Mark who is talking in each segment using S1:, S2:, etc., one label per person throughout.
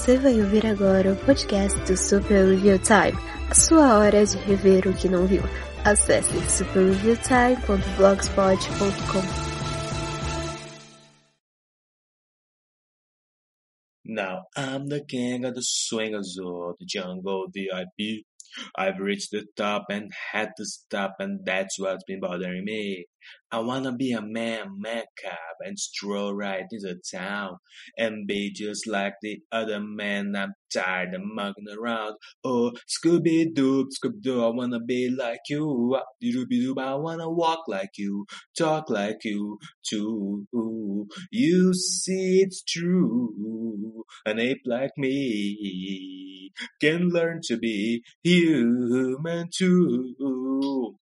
S1: Você vai ouvir agora o podcast do Super Review Time, a sua hora de rever o que não viu. Acesse superreviewtime.blogspot.com.
S2: Now I'm the king of the swingers of the jungle VIP. I've reached the top and had to stop, and that's what's been bothering me. I wanna be a man, makeup, and stroll right into town, and be just like the other men. I'm tired of mucking around. Oh, Scooby Doo, Scooby Doo, I wanna be like you. Dooby Doo, I wanna walk like you, talk like you, too. You see, it's true. An ape like me can learn to be human too.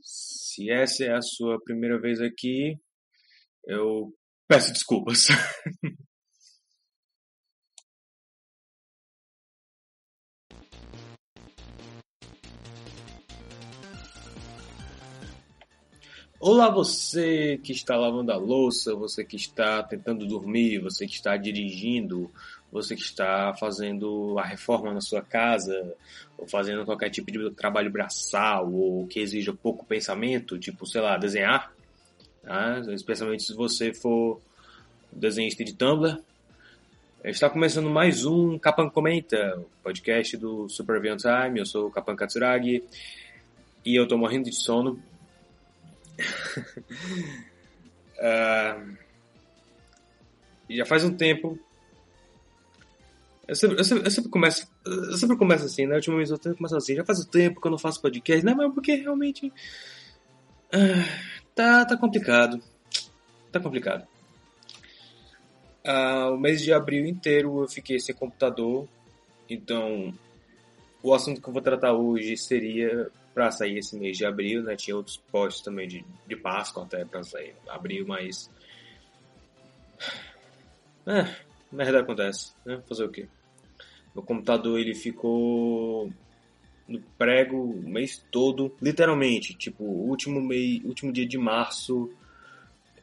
S2: Se essa é a sua primeira vez aqui, eu peço desculpas. Olá, você que está lavando a louça, você que está tentando dormir, você que está dirigindo, você que está fazendo a reforma na sua casa, ou fazendo qualquer tipo de trabalho braçal, ou que exija pouco pensamento, tipo, sei lá, desenhar, tá? especialmente se você for desenhista de Tumblr. Está começando mais um Capan Comenta, podcast do Super Beyond Time. Eu sou o Capan Katsuragi e eu estou morrendo de sono uh, já faz um tempo. Eu sempre, eu sempre, eu sempre começo. Eu sempre começo assim, né? Ultimamente eu sempre começo assim. Já faz um tempo que eu não faço podcast, né? Mas porque realmente. Uh, tá, tá complicado. Tá complicado. Uh, o mês de abril inteiro eu fiquei sem computador. Então, o assunto que eu vou tratar hoje seria para sair esse mês de abril, né? Tinha outros posts também de, de Páscoa até para sair abril, mas. É, merda acontece, né? Fazer o quê? Meu computador ele ficou no prego o mês todo, literalmente, tipo, último mês, último dia de março,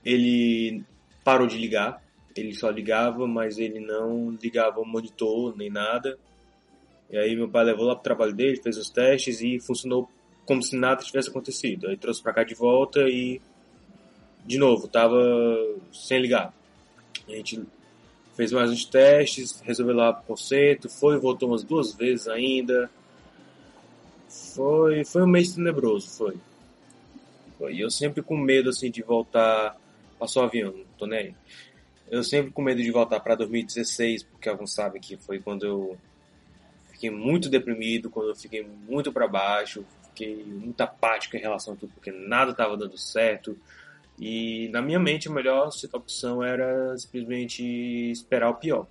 S2: ele parou de ligar. Ele só ligava, mas ele não ligava o monitor nem nada. E aí meu pai levou lá pro trabalho dele, fez os testes e funcionou como se nada tivesse acontecido. Aí trouxe para cá de volta e de novo tava sem ligar. A gente fez mais uns testes, resolveu lá o conceito, foi e voltou umas duas vezes ainda. Foi, foi um mês tenebroso, foi. E eu sempre com medo assim de voltar. Passou o avião, não tô nem aí. Eu sempre com medo de voltar para 2016, porque alguns sabem que foi quando eu fiquei muito deprimido, quando eu fiquei muito para baixo, fiquei muito apático em relação a tudo, porque nada estava dando certo. E na minha mente a melhor opção era simplesmente esperar o pior.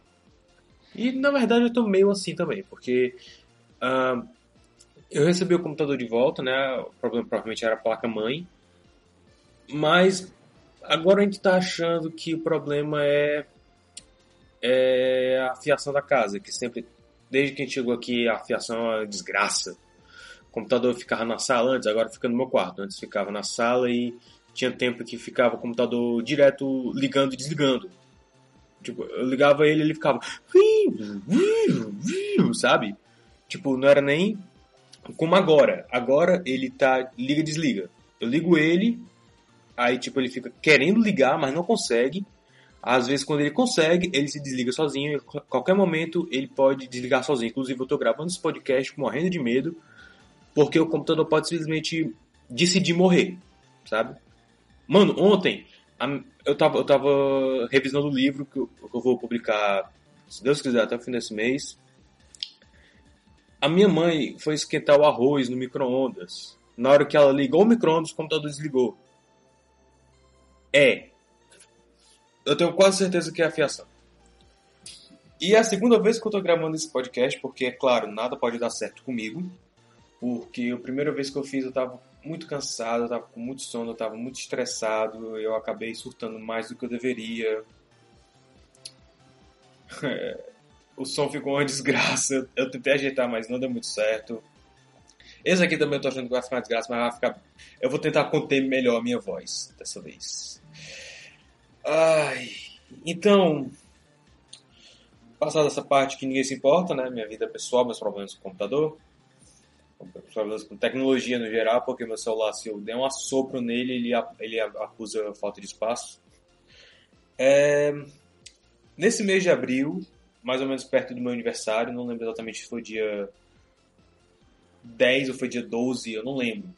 S2: E na verdade eu estou meio assim também, porque uh, eu recebi o computador de volta, né? O problema provavelmente era a placa-mãe. Mas agora a gente está achando que o problema é, é a fiação da casa, que sempre, desde que a gente chegou aqui, a fiação é uma desgraça computador ficava na sala antes, agora fica no meu quarto. Antes ficava na sala e tinha tempo que ficava o computador direto ligando e desligando. Tipo, eu ligava ele ele ficava. Sabe? Tipo, não era nem como agora. Agora ele tá. Liga desliga. Eu ligo ele, aí tipo, ele fica querendo ligar, mas não consegue. Às vezes, quando ele consegue, ele se desliga sozinho. A qualquer momento, ele pode desligar sozinho. Inclusive, eu tô gravando esse podcast morrendo de medo porque o computador pode simplesmente decidir morrer, sabe? Mano, ontem eu tava, eu tava revisando o livro que eu, que eu vou publicar, se Deus quiser, até o fim desse mês. A minha mãe foi esquentar o arroz no micro-ondas. Na hora que ela ligou o micro-ondas, o computador desligou. É. Eu tenho quase certeza que é a fiação. E é a segunda vez que eu tô gravando esse podcast, porque, é claro, nada pode dar certo comigo porque a primeira vez que eu fiz eu estava muito cansado, eu estava com muito sono, eu estava muito estressado, eu acabei surtando mais do que eu deveria. o som ficou uma desgraça, eu tentei ajeitar, mas não deu muito certo. Esse aqui também eu tô achando que vai ficar uma desgraça, mas vai ficar. Eu vou tentar conter melhor a minha voz dessa vez. Ai. Então. Passada essa parte que ninguém se importa, né? Minha vida pessoal, meus problemas com o computador. Com tecnologia no geral, porque meu celular, se eu der um assopro nele, ele, ele acusa falta de espaço. É... Nesse mês de abril, mais ou menos perto do meu aniversário, não lembro exatamente se foi dia 10 ou foi dia 12, eu não lembro.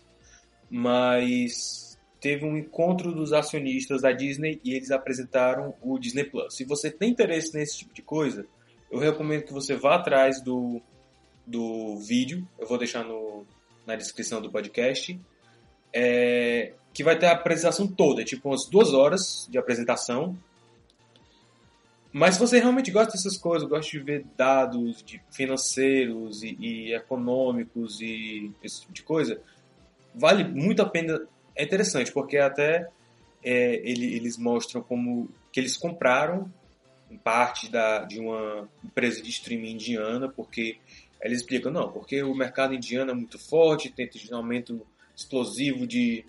S2: Mas teve um encontro dos acionistas da Disney e eles apresentaram o Disney Plus. Se você tem interesse nesse tipo de coisa, eu recomendo que você vá atrás do, do vídeo, eu vou deixar no, na descrição do podcast, é, que vai ter a apresentação toda, tipo umas duas horas de apresentação, mas se você realmente gosta dessas coisas, gosta de ver dados de financeiros e, e, econômicos e esse tipo de coisa, vale muito a pena. É interessante, porque até é, ele, eles mostram como que eles compraram parte da, de uma empresa de streaming indiana, porque eles explicam, não, porque o mercado indiano é muito forte, tem um aumento explosivo de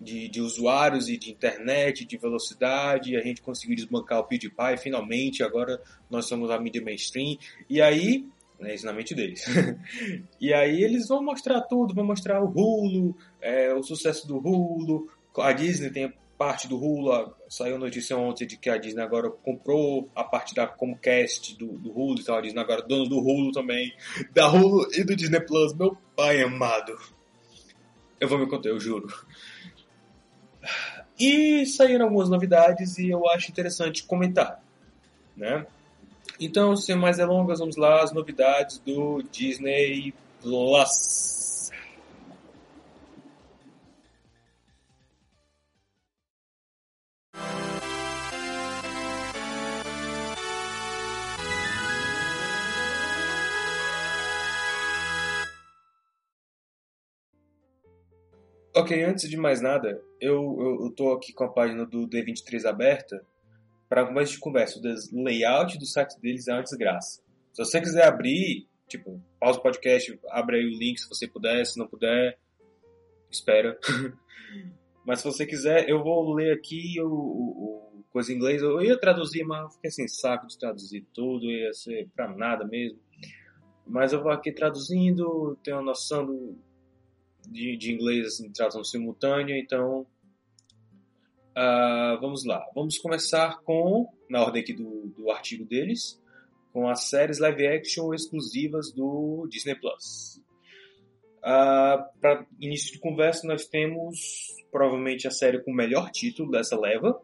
S2: de, de usuários e de internet, de velocidade, a gente conseguiu desbancar o PewDiePie, finalmente, agora nós somos a mídia mainstream, e aí, é isso na mente deles, e aí eles vão mostrar tudo, vão mostrar o Hulu, é, o sucesso do Hulu, a Disney tem parte do Hulu, saiu notícia ontem de que a Disney agora comprou a parte da Comcast do, do Hulu, então a Disney agora é dono do Hulu também, da Hulu e do Disney Plus, meu pai amado. Eu vou me contar, eu juro. E saíram algumas novidades e eu acho interessante comentar, né? Então, sem mais delongas, vamos lá as novidades do Disney Plus. Ok, antes de mais nada, eu, eu, eu tô aqui com a página do D23 aberta para começo de conversa. O layout do site deles é uma desgraça. Se você quiser abrir, tipo, pausa o podcast, abre aí o link se você puder, se não puder, espera. mas se você quiser, eu vou ler aqui o, o, o coisa em inglês. Eu ia traduzir, mas fiquei sem saco de traduzir tudo, ia ser pra nada mesmo. Mas eu vou aqui traduzindo, tenho uma noção do de, de inglês assim, tradução simultânea, então uh, vamos lá. Vamos começar com, na ordem aqui do, do artigo deles, com as séries live action exclusivas do Disney Plus. Uh, Para início de conversa, nós temos provavelmente a série com o melhor título dessa leva,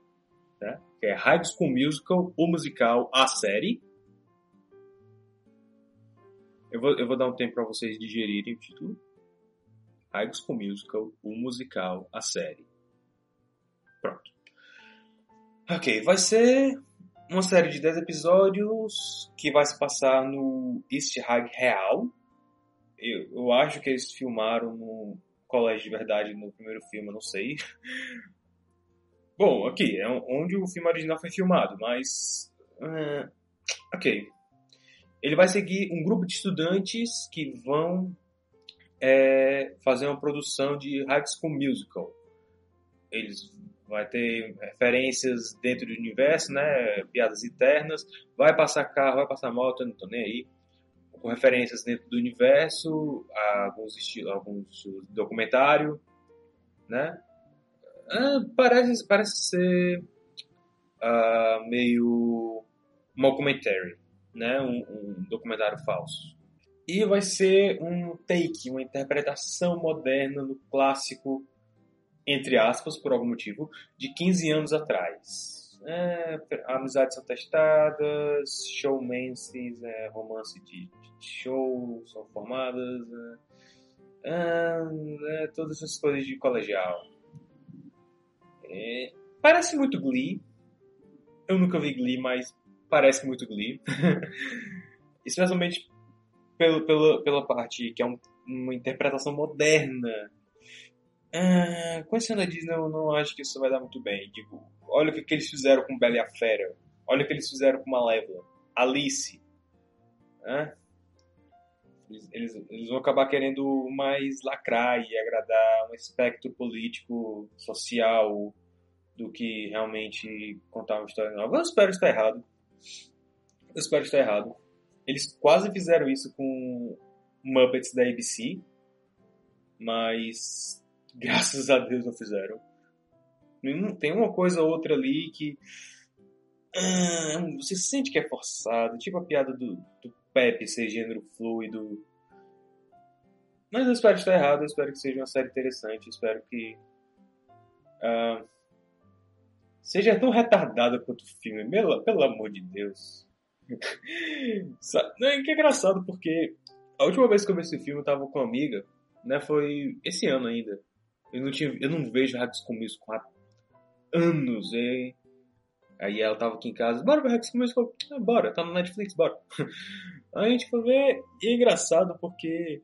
S2: né? que é High School Musical, o musical, a série. Eu vou, eu vou dar um tempo para vocês digerirem o título. High School Musical, o musical, a série. Pronto. Ok, vai ser uma série de 10 episódios que vai se passar no East High Real. Eu, eu acho que eles filmaram no Colégio de Verdade no primeiro filme, não sei. Bom, aqui é onde o filme original foi filmado, mas. Uh, ok. Ele vai seguir um grupo de estudantes que vão é fazer uma produção de High School Musical. Eles vai ter referências dentro do universo, né, piadas internas, vai passar carro, vai passar moto, não tô nem aí, com referências dentro do universo, alguns estilos, alguns documentário, né? Ah, parece parece ser uh, meio mockumentary, né, um, um documentário falso. E vai ser um take, uma interpretação moderna do clássico, entre aspas, por algum motivo, de 15 anos atrás. É, amizades são testadas, showmances, é, romance de, de, show são formadas, é, é, todas essas coisas de colegial. É, parece muito Glee. Eu nunca vi Glee, mas parece muito Glee. Especialmente pelo, pelo, pela parte que é um, uma interpretação moderna. Ah, conhecendo a Disney, eu não acho que isso vai dar muito bem. Tipo, olha o que, que eles fizeram com Bela e a Fera. Olha o que eles fizeram com Malévola. Alice. Eles, eles, eles vão acabar querendo mais lacrar e agradar um espectro político, social, do que realmente contar uma história nova. Eu espero estar errado. Eu espero estar errado. Eles quase fizeram isso com Muppets da ABC, mas graças a Deus não fizeram. Tem uma coisa ou outra ali que ah, você sente que é forçado, tipo a piada do, do Pepe ser gênero fluido. Mas eu espero estar errado, eu espero que seja uma série interessante, espero que uh, seja tão retardada quanto o filme, pelo, pelo amor de Deus. Não, é que é engraçado porque a última vez que eu vi esse filme eu tava com uma amiga, né, foi esse ano ainda. Eu não, tinha, eu não vejo Hacks com isso há anos, hein? Aí ela tava aqui em casa, bora ver Hacks com isso, ah, bora, tá no Netflix, bora. Aí a gente foi ver, e é engraçado porque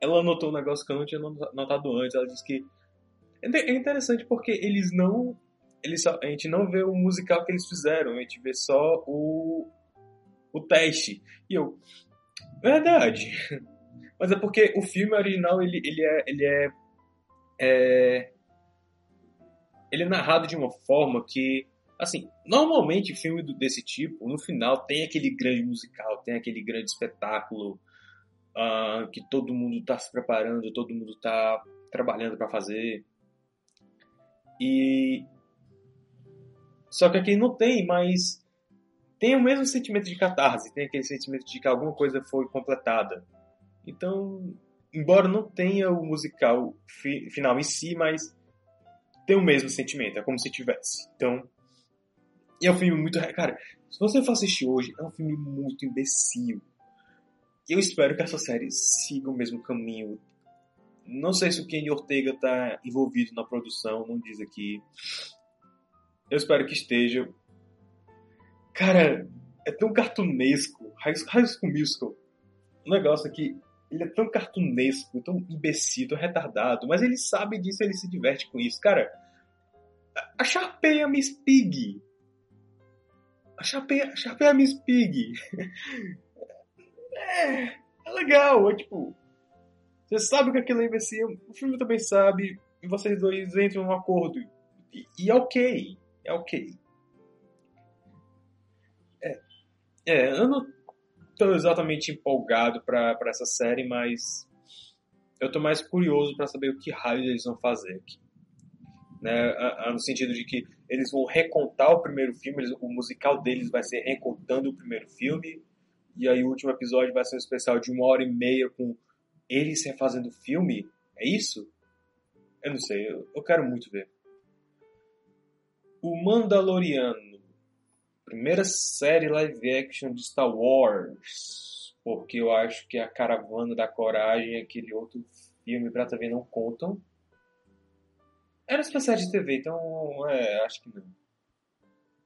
S2: ela notou um negócio que eu não tinha notado antes, ela disse que é, é interessante porque eles não eles só, a gente não vê o musical que eles fizeram, a gente vê só o o teste. E eu, verdade. Mas é porque o filme original ele, ele é ele é, é ele é narrado de uma forma que assim, normalmente filme desse tipo, no final tem aquele grande musical, tem aquele grande espetáculo uh, que todo mundo está se preparando, todo mundo está trabalhando para fazer. E só que aqui não tem, mas tem o mesmo sentimento de catarse, tem aquele sentimento de que alguma coisa foi completada. Então, embora não tenha o musical fi final em si, mas tem o mesmo sentimento, é como se tivesse. Então, é um filme muito. Cara, se você for assistir hoje, é um filme muito imbecil. E eu espero que essa série siga o mesmo caminho. Não sei se o Kenny Ortega tá envolvido na produção, não diz aqui. Eu espero que esteja. Cara, é tão cartunesco. High School Musical. O negócio aqui, ele é tão cartunesco, tão imbecil, tão retardado, mas ele sabe disso, ele se diverte com isso. Cara, a Sharpay a Miss Pig. A Sharpay, Sharpay a Miss Pig. é, é legal, é tipo... Você sabe que aquilo é imbecil, o filme também sabe, e vocês dois entram num acordo. E, e é ok, é ok. É, eu não tô exatamente empolgado para essa série, mas eu tô mais curioso para saber o que raios eles vão fazer aqui. Né? No sentido de que eles vão recontar o primeiro filme, eles, o musical deles vai ser recontando o primeiro filme, e aí o último episódio vai ser um especial de uma hora e meia com eles refazendo o filme. É isso? Eu não sei, eu, eu quero muito ver. O Mandaloriano primeira série live action de Star Wars, porque eu acho que a Caravana da Coragem e aquele outro filme pra TV não contam. Era especial de TV, então é, acho que não.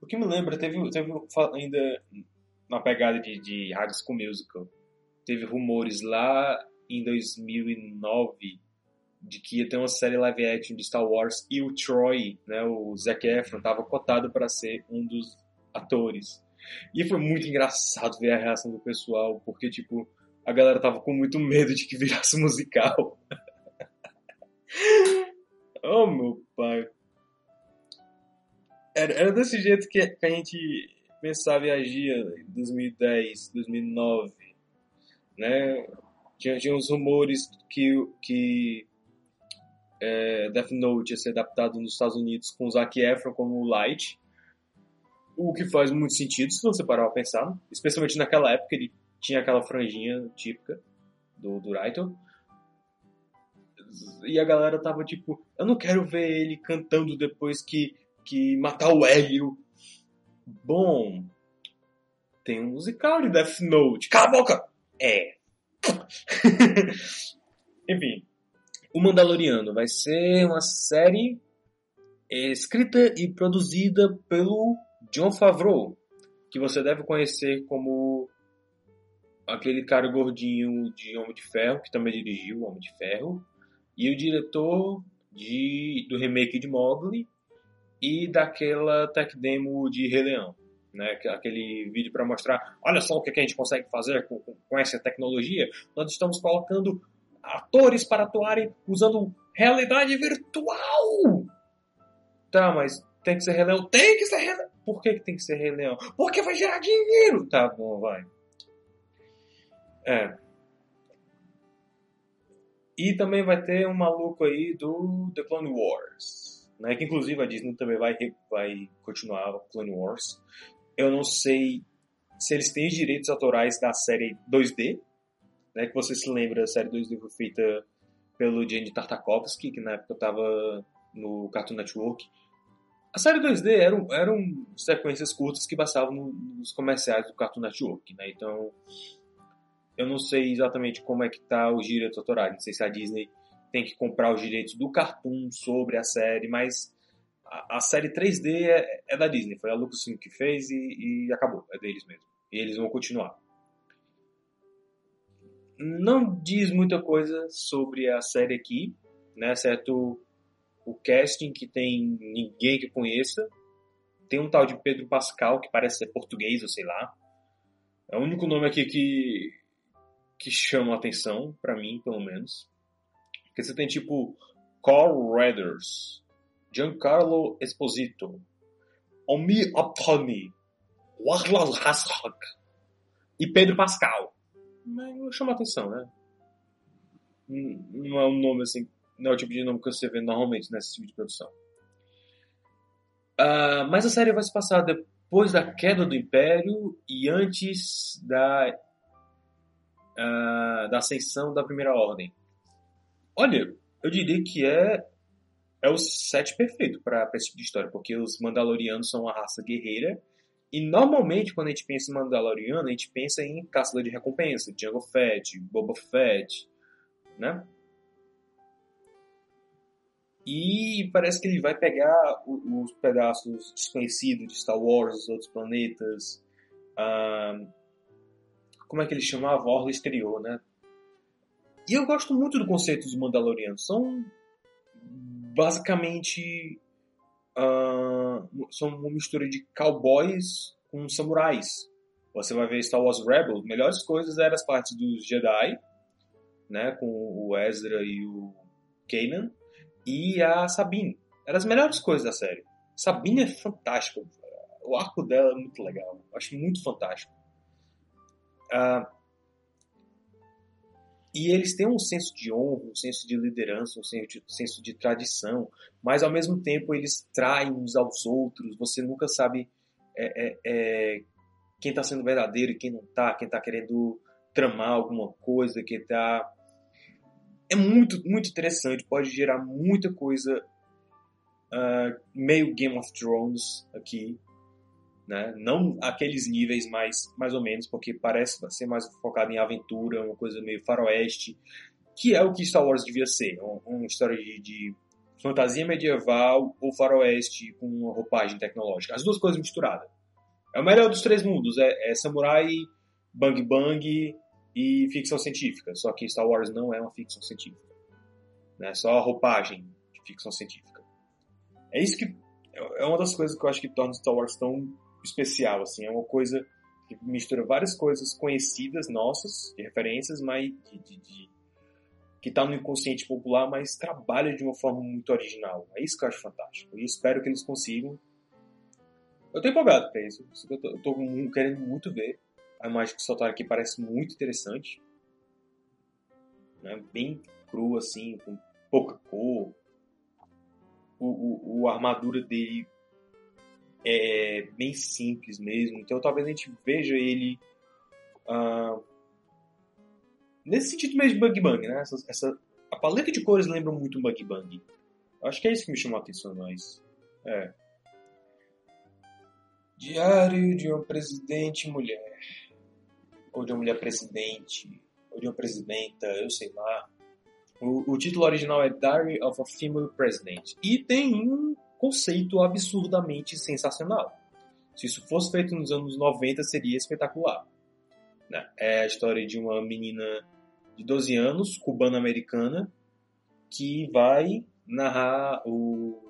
S2: O que me lembra, teve, teve ainda na pegada de, de School Musical, teve rumores lá em 2009 de que ia ter uma série live action de Star Wars e o Troy, né, o Zac Efron, estava cotado para ser um dos atores. E foi muito engraçado ver a reação do pessoal, porque, tipo, a galera tava com muito medo de que virasse musical. oh, meu pai. Era, era desse jeito que, a gente pensava e agia em 2010, 2009, né? Tinha, tinha uns rumores que, que é, Death Note ia ser adaptado nos Estados Unidos com o Zac Efron como Light, o que faz muito sentido se você parar pra pensar, especialmente naquela época ele tinha aquela franjinha típica do, do Raito. E a galera tava tipo, eu não quero ver ele cantando depois que, que matar o Hélio. Bom, tem um musical de Death Note. Cala a boca! É. Enfim, O Mandaloriano vai ser uma série escrita e produzida pelo John Favreau, que você deve conhecer como aquele cara gordinho de Homem de Ferro, que também dirigiu Homem de Ferro, e o diretor de, do remake de Mowgli e daquela tech demo de Rei Leão. né? Aquele vídeo para mostrar, olha só o que a gente consegue fazer com, com essa tecnologia. Nós estamos colocando atores para atuarem usando realidade virtual. Tá, mas tem que ser Rei Leão? Tem que ser. Por que, que tem que ser Rei Leão? Porque vai gerar dinheiro. Tá bom, vai. É. E também vai ter um maluco aí do The Clone Wars. Né? Que inclusive a Disney também vai, vai continuar o Clone Wars. Eu não sei se eles têm os direitos autorais da série 2D. Né? Que você se lembra, a série 2D foi feita pelo Jenny Tartakovsky, que na época estava no Cartoon Network. A série 2D eram, eram sequências curtas que passavam nos comerciais do Cartoon Network, né? Então, eu não sei exatamente como é que tá os direitos autorais. Não sei se a Disney tem que comprar os direitos do cartoon sobre a série, mas a, a série 3D é, é, da Disney. Foi a Lucasfilm que fez e, e acabou. É deles mesmo. E eles vão continuar. Não diz muita coisa sobre a série aqui, né? Exceto o casting que tem ninguém que conheça. Tem um tal de Pedro Pascal que parece ser português, ou sei lá. É o único nome aqui que que chamam a atenção, para mim, pelo menos. Porque você tem tipo Carl Redders, Giancarlo Esposito, Omi Optami, Warlas Hassok e Pedro Pascal. Mas chama a atenção, né? Não é um nome assim, não é o tipo de nome que você vê normalmente nesse tipo de produção. Uh, mas a série vai se passar depois da queda do Império e antes da uh, da ascensão da Primeira Ordem. Olha, eu diria que é é o set perfeito para esse tipo de história, porque os Mandalorianos são uma raça guerreira e normalmente quando a gente pensa em Mandaloriano, a gente pensa em caçador de recompensa, Jango Fett, Boba Fett, né? E parece que ele vai pegar os pedaços desconhecidos de Star Wars, os outros planetas, uh, como é que ele chamava? Orla Exterior, né? E eu gosto muito do conceito dos Mandalorianos. São basicamente uh, são uma mistura de cowboys com samurais. Você vai ver Star Wars Rebels, melhores coisas eram as partes dos Jedi, né, com o Ezra e o Kanan, e a Sabine. Eram as melhores coisas da série. Sabine é fantástica. O arco dela é muito legal. Eu acho muito fantástico. Ah, e eles têm um senso de honra, um senso de liderança, um senso de, senso de tradição, mas ao mesmo tempo eles traem uns aos outros. Você nunca sabe é, é, é, quem está sendo verdadeiro e quem não está, quem está querendo tramar alguma coisa, quem está. É muito, muito interessante, pode gerar muita coisa uh, meio Game of Thrones aqui né? Não aqueles níveis mais, mais ou menos, porque parece ser mais focado em aventura, uma coisa meio faroeste, que é o que Star Wars devia ser, uma, uma história de, de, fantasia medieval ou faroeste com uma roupagem tecnológica, as duas coisas misturadas. É o melhor dos três mundos, é, é samurai, bang bang e ficção científica, só que Star Wars não é uma ficção científica, né? Só a roupagem de ficção científica. É isso que é uma das coisas que eu acho que torna Star Wars tão especial, assim, é uma coisa que mistura várias coisas conhecidas nossas, de referências, mas de, de, de que está no inconsciente popular, mas trabalha de uma forma muito original. É isso que eu acho fantástico. E espero que eles consigam. Eu tô empolgado pra isso. Eu tô, eu tô querendo muito ver. A imagem que soltaram aqui parece muito interessante. Né? Bem cru, assim, com pouca cor. O, o, o armadura dele é bem simples mesmo. Então talvez a gente veja ele uh, nesse sentido mesmo de Bug Bang, né? Essa, essa, a paleta de cores lembra muito um Bug Bang. Acho que é isso que me chamou a atenção mais. É. Diário de uma presidente mulher. Ou de uma mulher presidente. Ou de uma presidenta, eu sei lá. O, o título original é Diary of a Female President. E tem um conceito absurdamente sensacional. Se isso fosse feito nos anos 90, seria espetacular. Né? É a história de uma menina de 12 anos, cubana-americana, que vai narrar o,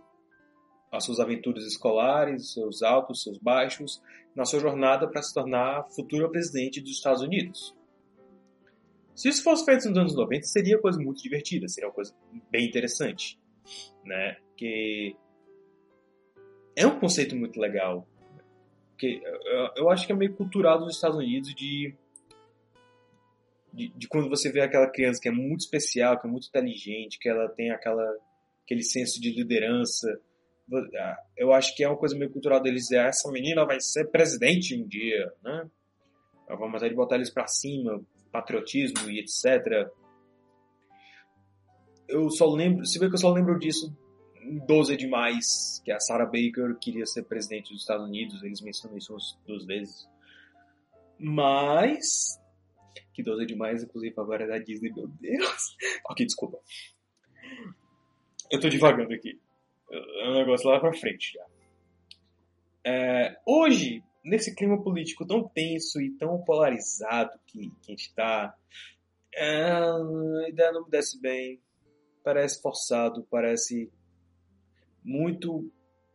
S2: as suas aventuras escolares, seus altos, seus baixos, na sua jornada para se tornar futura presidente dos Estados Unidos. Se isso fosse feito nos anos 90, seria uma coisa muito divertida, seria uma coisa bem interessante, né? Que é um conceito muito legal. Que eu acho que é meio cultural dos Estados Unidos de, de, de quando você vê aquela criança que é muito especial, que é muito inteligente, que ela tem aquela aquele senso de liderança, eu acho que é uma coisa meio cultural deles, é essa menina vai ser presidente um dia, né? Vamos de botar eles para cima, patriotismo e etc. Eu só lembro, se vê que eu só lembro disso em 12 é demais, que a Sarah Baker queria ser presidente dos Estados Unidos, eles mencionam isso duas vezes. Mas que 12 é demais, inclusive agora é da Disney, meu Deus. ok, desculpa. Eu tô devagando aqui. É um negócio lá pra frente já. É, hoje, nesse clima político tão tenso e tão polarizado que, que a gente tá, é, a ideia não me desce bem. Parece forçado, parece muito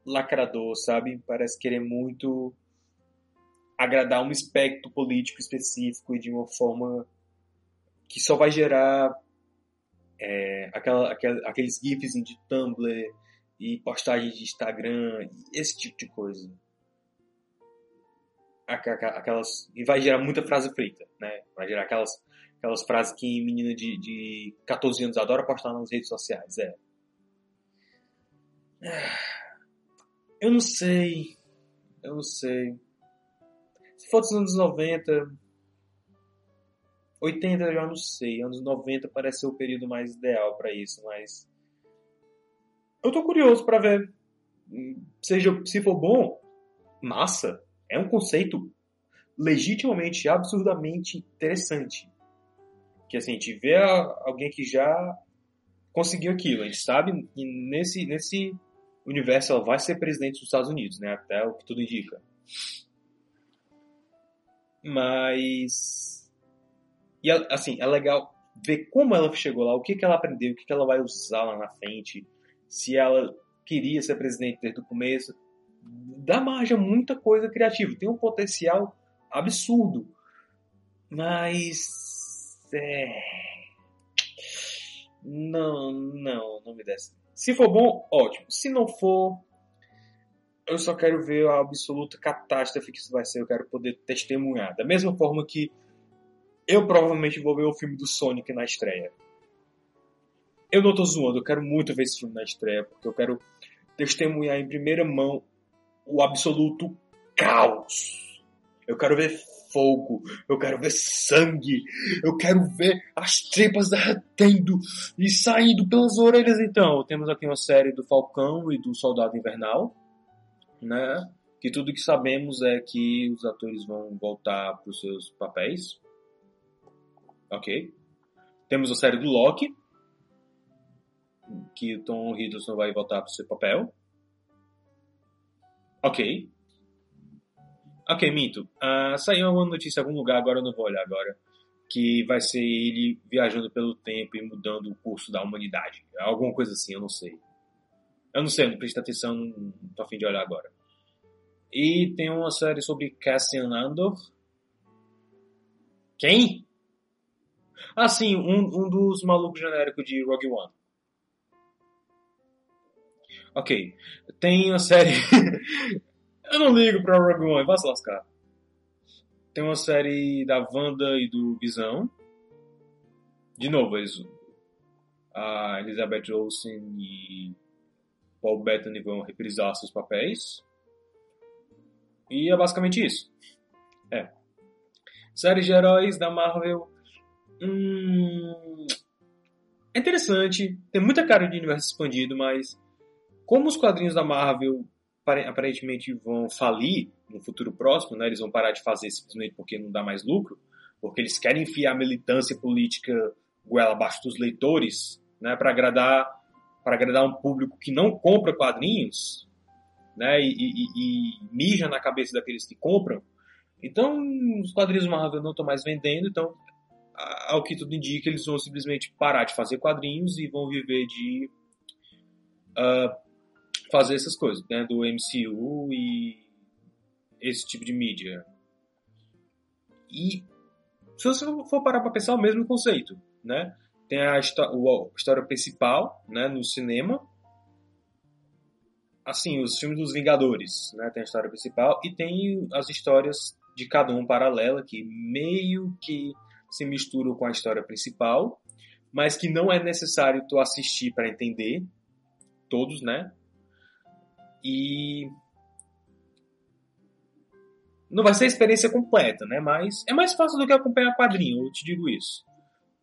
S2: lacrador, sabe? Parece querer muito agradar um espectro político específico e de uma forma que só vai gerar é, aquela, aquela, aqueles GIFs de Tumblr e postagens de Instagram, esse tipo de coisa. Aquelas, e vai gerar muita frase frita, né? Vai gerar aquelas, aquelas frases que menina de, de 14 anos adora postar nas redes sociais, é. Eu não sei. Eu não sei. Se for dos anos 90, 80 eu já não sei. Anos 90 parece ser o período mais ideal para isso, mas eu tô curioso para ver. Seja, se for bom, massa. É um conceito legitimamente, absurdamente interessante. Que assim, a gente vê alguém que já conseguiu aquilo. A gente sabe que nesse, nesse universo ela vai ser presidente dos Estados Unidos, né? Até o que tudo indica. Mas. E assim, é legal ver como ela chegou lá, o que, que ela aprendeu, o que, que ela vai usar lá na frente se ela queria ser presidente desde o começo. Dá margem a muita coisa criativa. Tem um potencial absurdo. Mas. É... Não, não, não me desce. Se for bom, ótimo. Se não for, eu só quero ver a absoluta catástrofe que isso vai ser. Eu quero poder testemunhar. Da mesma forma que eu provavelmente vou ver o filme do Sonic na estreia. Eu não tô zoando, eu quero muito ver esse filme na estreia, porque eu quero testemunhar em primeira mão o absoluto caos. Eu quero ver fogo, eu quero ver sangue, eu quero ver as tripas derretendo e saindo pelas orelhas. Então, temos aqui uma série do Falcão e do Soldado Invernal, né? Que tudo que sabemos é que os atores vão voltar para os seus papéis. Ok. Temos a série do Loki, que o Tom Hiddleston vai voltar para o seu papel. Ok. Ok, minto. Uh, saiu alguma notícia em algum lugar, agora eu não vou olhar agora. Que vai ser ele viajando pelo tempo e mudando o curso da humanidade. Alguma coisa assim, eu não sei. Eu não sei, não prestei atenção, não tô afim de olhar agora. E tem uma série sobre Cassian Andor. Quem? Ah, sim, um, um dos malucos genéricos de Rogue One. Ok. Tem uma série. eu não ligo pra Rogue One, vai se lascar. Tem uma série da Wanda e do Visão. De novo, eles. A Elizabeth Olsen e Paul Bettany vão reprisar seus papéis. E é basicamente isso. É. Série de heróis da Marvel. Hum, é interessante. Tem muita cara de universo expandido, mas como os quadrinhos da Marvel aparentemente vão falir no futuro próximo, né? Eles vão parar de fazer simplesmente porque não dá mais lucro, porque eles querem enfiar a militância política goela abaixo dos leitores, né? Para agradar para agradar um público que não compra quadrinhos, né? E, e, e mija na cabeça daqueles que compram. Então, os quadrinhos Marvel não estão mais vendendo, então, ao que tudo indica, eles vão simplesmente parar de fazer quadrinhos e vão viver de uh, fazer essas coisas, né? Do MCU e esse tipo de mídia. E se você for parar para pensar, é o mesmo conceito, né? Tem a, história principal, né, no cinema. Assim, os filmes dos Vingadores, né? Tem a história principal e tem as histórias de cada um paralela que meio que se misturam com a história principal, mas que não é necessário tu assistir para entender todos, né? E não vai ser a experiência completa, né? Mas é mais fácil do que acompanhar quadrinho, eu te digo isso.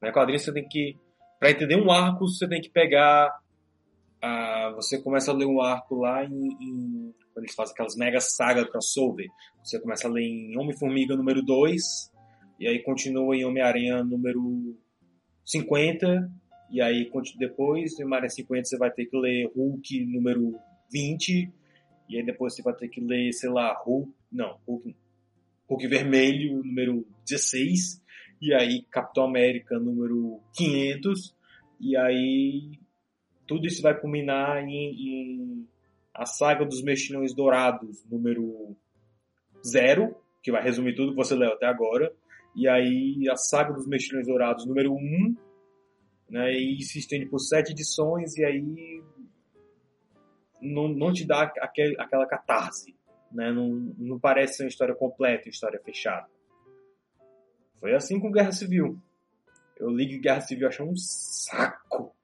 S2: Né? Quadrinho você tem que. Para entender um arco, você tem que pegar. Você começa a ler um arco lá em, em, Quando eles fazem aquelas mega saga crossover. Você começa a ler em Homem-Formiga número 2, e aí continua em Homem-Aranha número 50, e aí depois, em Homem-Aranha 50, você vai ter que ler Hulk número 20, e aí depois você vai ter que ler, sei lá, Hulk. Não, Hulk, Hulk Vermelho, número 16. E aí Capitão América, número 500. E aí tudo isso vai culminar em, em a saga dos Mexilhões Dourados, número 0, que vai resumir tudo que você leu até agora. E aí a saga dos Mexilhões Dourados, número 1, né, e se estende por sete edições, e aí não, não te dá aquele, aquela catarse. Né? Não, não parece ser uma história completa, uma história fechada. Foi assim com Guerra Civil. Eu li Guerra Civil e achei um saco.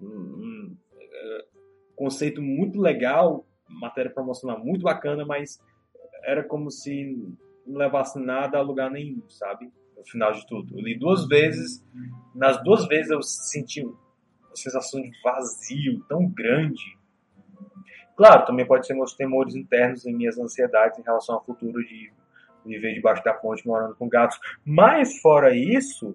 S2: Um, é, conceito muito legal, matéria promocional muito bacana, mas era como se não levasse nada a lugar nenhum, sabe? No final de tudo. Eu li duas vezes, nas duas vezes eu senti uma sensação de vazio tão grande Claro, também pode ser meus temores internos e minhas ansiedades em relação ao futuro de viver debaixo da ponte morando com gatos. Mas fora isso,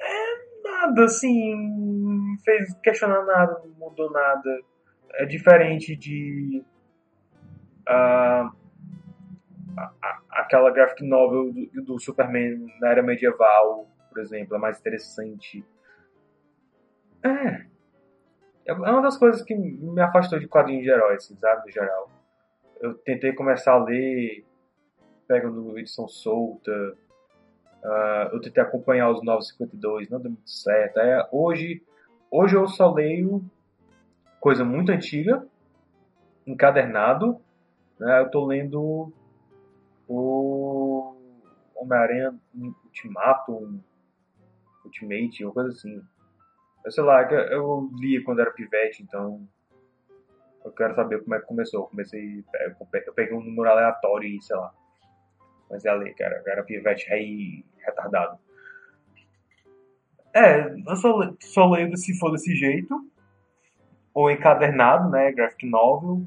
S2: é nada assim, fez questionar nada, não mudou nada. É diferente de uh, aquela graphic novel do, do Superman na era medieval, por exemplo, é mais interessante. É, é uma das coisas que me afastou de quadrinhos de heróis, assim, sabe, no geral. Eu tentei começar a ler, pegando edição solta, uh, eu tentei acompanhar os 952, não deu muito certo. É, hoje, hoje eu só leio coisa muito antiga, encadernado, né, eu tô lendo o Homem-Aranha Ultimato, Ultimate, uma coisa assim. Eu sei lá, eu lia quando era pivete, então eu quero saber como é que começou. Eu comecei, eu peguei um número aleatório e sei lá. Mas é a ler, cara. Eu era pivete rei retardado. É, eu só, só leio se for desse jeito. Ou encadernado, né? Graphic novel,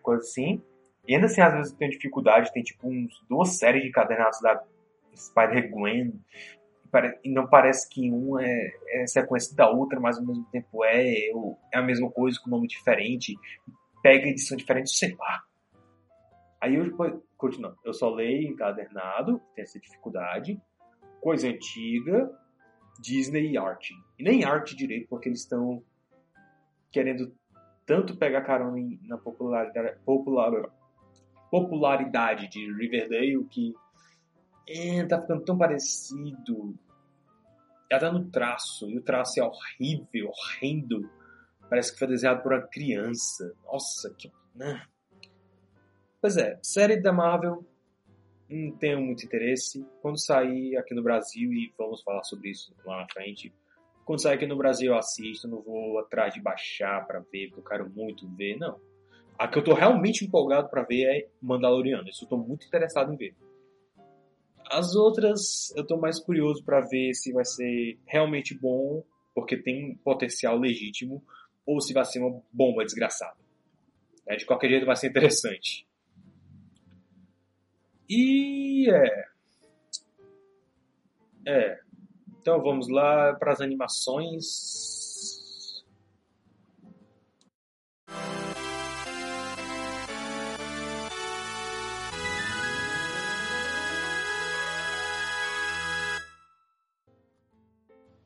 S2: coisa assim. E ainda assim, às vezes eu tenho dificuldade. Tem tipo uns, duas séries de encadernados da Spider-Gwen e não parece que um é, é, sequência da outra, mas ao mesmo tempo é, é a mesma coisa com nome diferente, pega edição diferente, sei lá. Aí eu continuo, eu só leio encadernado, tem essa dificuldade, coisa antiga, Disney e arte. E nem arte direito, porque eles estão querendo tanto pegar carona na popularidade, popular, popularidade de Riverdale que é, tá ficando tão parecido. Até no traço. E o traço é horrível, horrendo. Parece que foi desenhado por uma criança. Nossa, que. Né? Pois é, série da Marvel não tenho muito interesse. Quando sair aqui no Brasil, e vamos falar sobre isso lá na frente. Quando sair aqui no Brasil eu assisto, não vou atrás de baixar para ver, porque eu quero muito ver, não. A que eu tô realmente empolgado para ver é Mandaloriano. Isso eu tô muito interessado em ver. As outras eu tô mais curioso para ver se vai ser realmente bom, porque tem potencial legítimo, ou se vai ser uma bomba desgraçada. É, de qualquer jeito vai ser interessante. E é. É. Então vamos lá para as animações.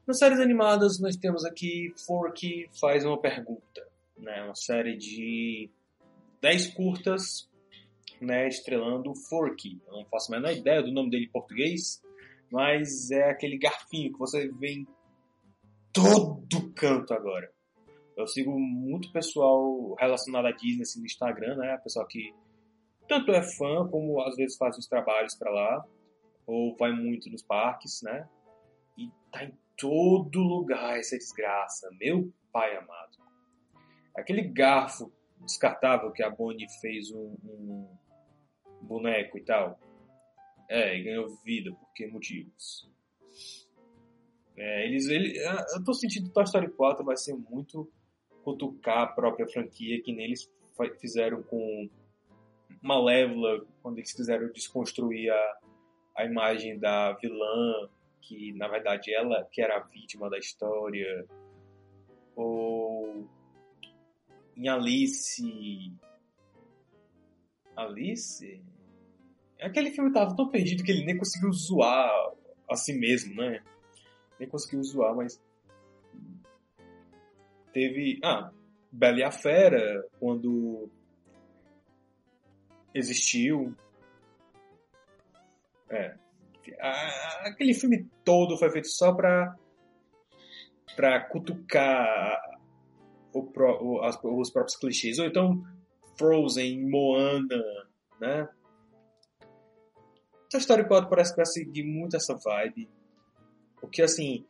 S2: Nas séries animadas, nós temos aqui Forky faz uma pergunta. né? Uma série de 10 curtas, né? Estrelando Forky. Eu não faço a menor ideia do nome dele em português, mas é aquele garfinho que você vê em todo canto agora. Eu sigo muito pessoal relacionado à Disney assim, no Instagram, né? Pessoal que tanto é fã como às vezes faz os trabalhos para lá ou vai muito nos parques, né? E tá em todo lugar essa desgraça, meu pai amado. Aquele garfo descartável que a Bonnie fez um, um boneco e tal. É, e ganhou vida, por que motivos? É, eles, ele, eu tô sentindo que Toy Story 4 vai ser muito cutucar a própria franquia, que nem eles fizeram com Malévola, quando eles quiseram desconstruir a, a imagem da vilã, que na verdade ela que era a vítima da história, ou em Alice. Alice? Aquele filme tava tão perdido que ele nem conseguiu zoar a si mesmo, né? Nem conseguiu zoar, mas. Teve. Ah, Bela e a Fera, quando existiu. É. Aquele filme todo foi feito só pra, pra cutucar o, o, as, os próprios clichês. Ou então Frozen, Moana, né? Toy Story 4 parece que vai seguir muito essa vibe. Porque, assim,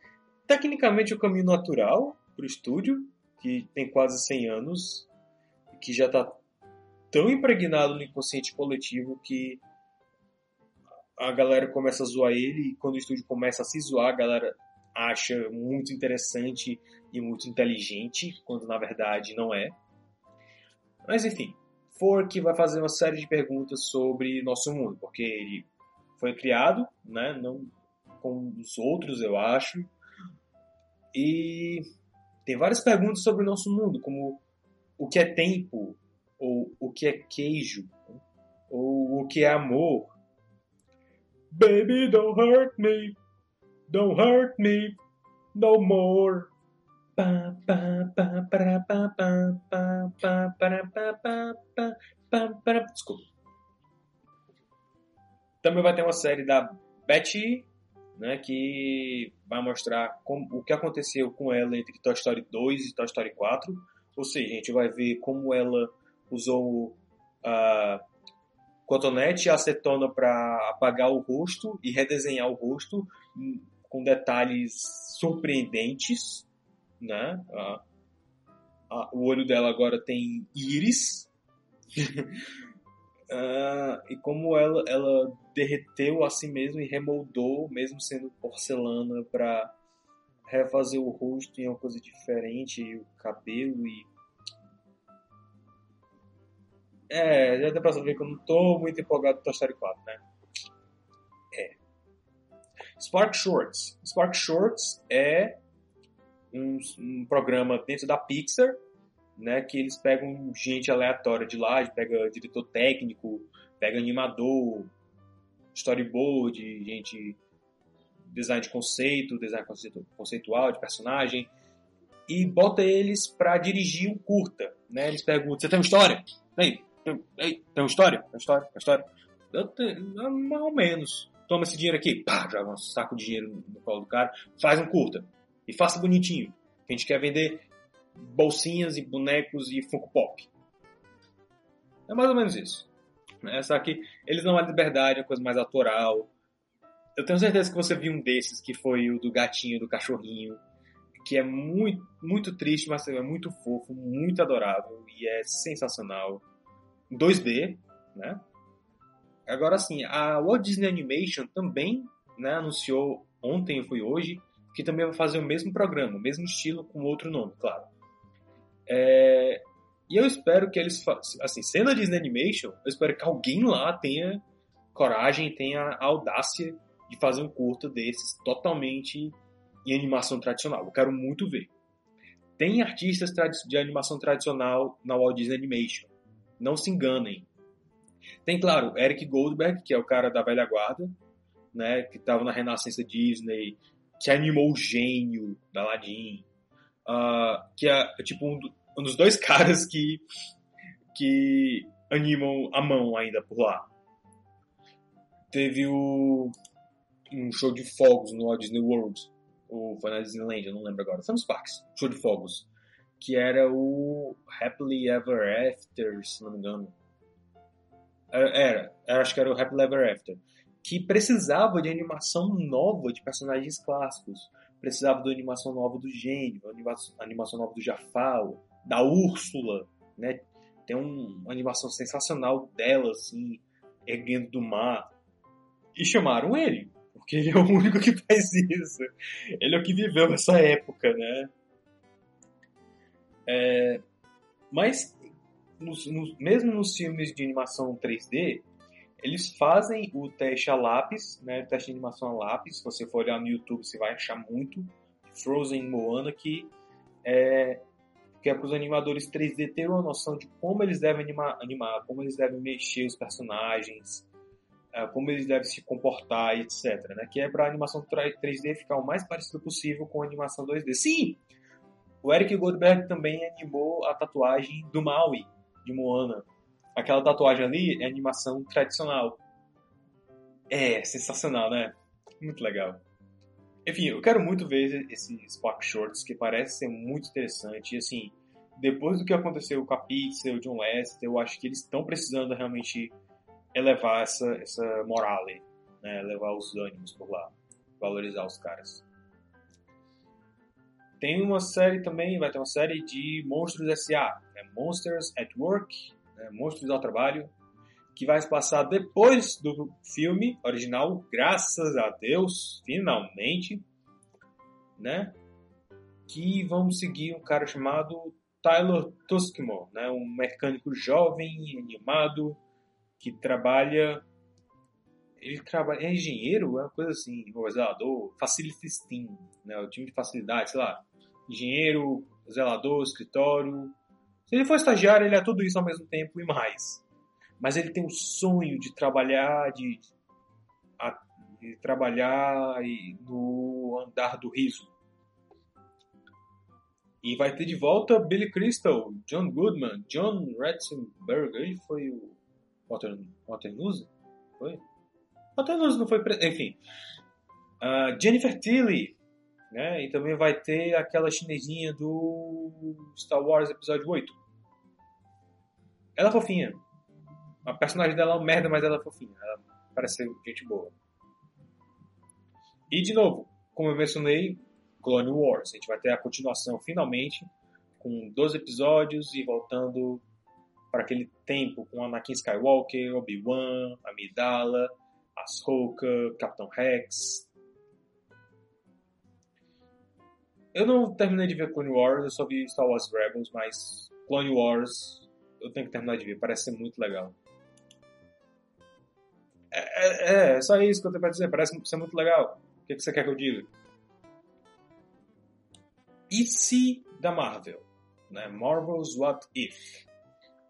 S2: tecnicamente o caminho natural pro estúdio, que tem quase 100 anos, que já tá tão impregnado no inconsciente coletivo que a galera começa a zoar ele e quando o estúdio começa a se zoar, a galera acha muito interessante e muito inteligente, quando na verdade não é. Mas enfim, Fork vai fazer uma série de perguntas sobre nosso mundo, porque ele foi criado, né, não com os outros, eu acho. E tem várias perguntas sobre o nosso mundo, como o que é tempo, ou o que é queijo, ou o que é amor. Baby, don't hurt me, don't hurt me no more. Desculpa. Também vai ter uma série da Betty, né, que vai mostrar como, o que aconteceu com ela entre Toy Story 2 e Toy Story 4. Ou seja, a gente vai ver como ela usou uh, cotonete e acetona para apagar o rosto e redesenhar o rosto com detalhes surpreendentes, né? Uh, uh, o olho dela agora tem íris. e como ela, ela derreteu a si mesma e remoldou, mesmo sendo porcelana, para refazer o rosto em uma coisa diferente, o cabelo e é, já deu pra saber que eu não tô muito empolgado com Toy Story 4, né? É. Spark Shorts. Spark Shorts é um, um, programa dentro da Pixar, né? Que eles pegam gente aleatória de lá, pega diretor técnico, pega animador, storyboard, gente design de conceito, design conceitual de personagem e bota eles para dirigir um curta, né? Eles perguntam: "Você tem uma história?" Tem. Ei, tem uma história? Tem uma história? Tem uma história? Eu tenho, mais ou menos. Toma esse dinheiro aqui, pá, joga um saco de dinheiro no colo do cara, faz um curta. E faça bonitinho. A gente quer vender bolsinhas e bonecos e Funko Pop. É mais ou menos isso. É, só que eles dão a liberdade, a coisa mais autoral. Eu tenho certeza que você viu um desses, que foi o do gatinho, do cachorrinho, que é muito, muito triste, mas é muito fofo, muito adorável e é sensacional. 2D, né? Agora sim, a Walt Disney Animation também né, anunciou ontem foi hoje que também vai fazer o mesmo programa, o mesmo estilo com outro nome, claro. É, e eu espero que eles assim, sendo a Disney Animation, eu espero que alguém lá tenha coragem, tenha a audácia de fazer um curto desses totalmente em animação tradicional. Eu quero muito ver. Tem artistas de animação tradicional na Walt Disney Animation. Não se enganem. Tem, claro, Eric Goldberg, que é o cara da velha guarda, né, que estava na Renascença Disney, que animou o gênio da Aladdin, uh, que é tipo um, um dos dois caras que, que animam a mão ainda por lá. Teve o, um show de fogos no Walt Disney World, ou foi na Disneyland, eu não lembro agora. Foi nos parques, show de fogos. Que era o Happily Ever After, se não me engano. Era, era acho que era o Happily Ever After. Que precisava de animação nova de personagens clássicos. Precisava de animação nova do Gênio, animação, animação nova do Jafar, da Úrsula, né? Tem um, uma animação sensacional dela, assim, erguendo do mar. E chamaram ele, porque ele é o único que faz isso. Ele é o que viveu nessa época, né? É, mas, nos, nos, mesmo nos filmes de animação 3D, eles fazem o teste a lápis, né? O teste de animação a lápis. Se você for olhar no YouTube, você vai achar muito. Frozen Moana, que é, que é para os animadores 3D terem uma noção de como eles devem animar, animar como eles devem mexer os personagens, uh, como eles devem se comportar, etc. Né? Que é para a animação 3D ficar o mais parecido possível com a animação 2D. Sim! O Eric Goldberg também animou a tatuagem do Maui, de Moana. Aquela tatuagem ali é animação tradicional. É, sensacional, né? Muito legal. Enfim, eu quero muito ver esse Spark Shorts, que parece ser muito interessante. E assim, depois do que aconteceu com a Pizza e o John Lester, eu acho que eles estão precisando realmente elevar essa, essa morale, né? Elevar os ânimos por lá, valorizar os caras. Tem uma série também, vai ter uma série de Monstros S.A., né? Monsters at Work, né? Monstros ao Trabalho, que vai se passar depois do filme original, graças a Deus, finalmente, né? Que vamos seguir um cara chamado Tyler Tuskmore, né? Um mecânico jovem, animado, que trabalha ele trabalha, é engenheiro, é uma coisa assim, zelador, facility team, né, o time de facilidade, sei lá, engenheiro, zelador, escritório. Se ele for estagiário, ele é tudo isso ao mesmo tempo e mais mas ele tem o sonho de trabalhar de, de trabalhar no andar do riso. E vai ter de volta Billy Crystal, John Goodman, John Ratzenberger, ele foi o Waternoose? Foi? Waternoose não foi... Enfim. Uh, Jennifer Tilly, né? E também vai ter aquela chinesinha do Star Wars Episódio 8. Ela é fofinha. A personagem dela é uma merda, mas ela é fofinha. Ela parece ser gente boa. E, de novo, como eu mencionei, Clone Wars. A gente vai ter a continuação, finalmente, com 12 episódios e voltando para aquele tempo com Anakin Skywalker, Obi-Wan, Amidala, Ahsoka, Capitão Rex. Eu não terminei de ver Clone Wars, eu só vi Star Wars Rebels, mas Clone Wars eu tenho que terminar de ver, parece ser muito legal. É, é, é, só isso que eu tenho pra dizer. Parece ser muito legal. O que, que você quer que eu diga? E se da Marvel? Né? Marvel's What If.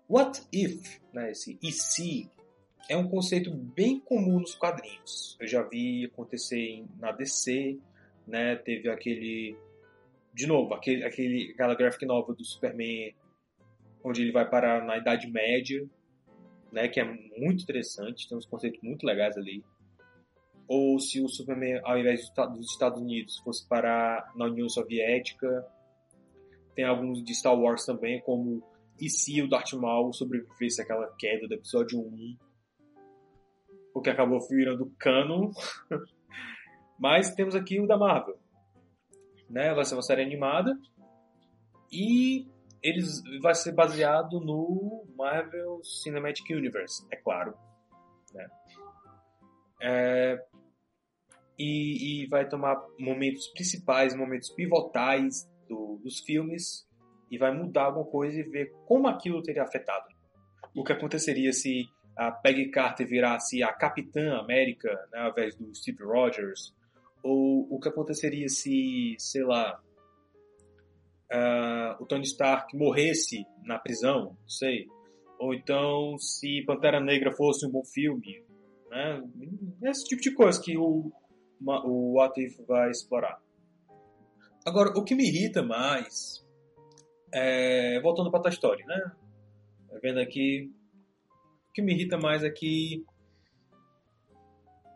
S2: What If, né? esse e se, é um conceito bem comum nos quadrinhos. Eu já vi acontecer na DC, né? teve aquele. De novo, aquele, aquele, aquela graphic novel do Superman, onde ele vai parar na Idade Média, né, que é muito interessante, tem uns conceitos muito legais ali. Ou se o Superman, ao invés dos Estados Unidos, fosse parar na União Soviética. Tem alguns de Star Wars também, como e se o Darth Maul sobrevivesse àquela queda do episódio 1, o que acabou virando canon. Mas temos aqui o da Marvel. Né? Vai ser uma série animada. E eles vai ser baseado no Marvel Cinematic Universe, é claro. Né? É, e, e, vai tomar momentos principais, momentos pivotais do, dos filmes e vai mudar alguma coisa e ver como aquilo teria afetado. O que aconteceria se a Peggy Carter virasse a Capitã América, né, ao invés do Steve Rogers? Ou o que aconteceria se, sei lá, uh, o Tony Stark morresse na prisão, não sei. Ou então se Pantera Negra fosse um bom filme. Né? Esse tipo de coisa que o, o What If vai explorar. Agora, o que me irrita mais É, voltando para a Story, né? Vendo aqui. O que me irrita mais é que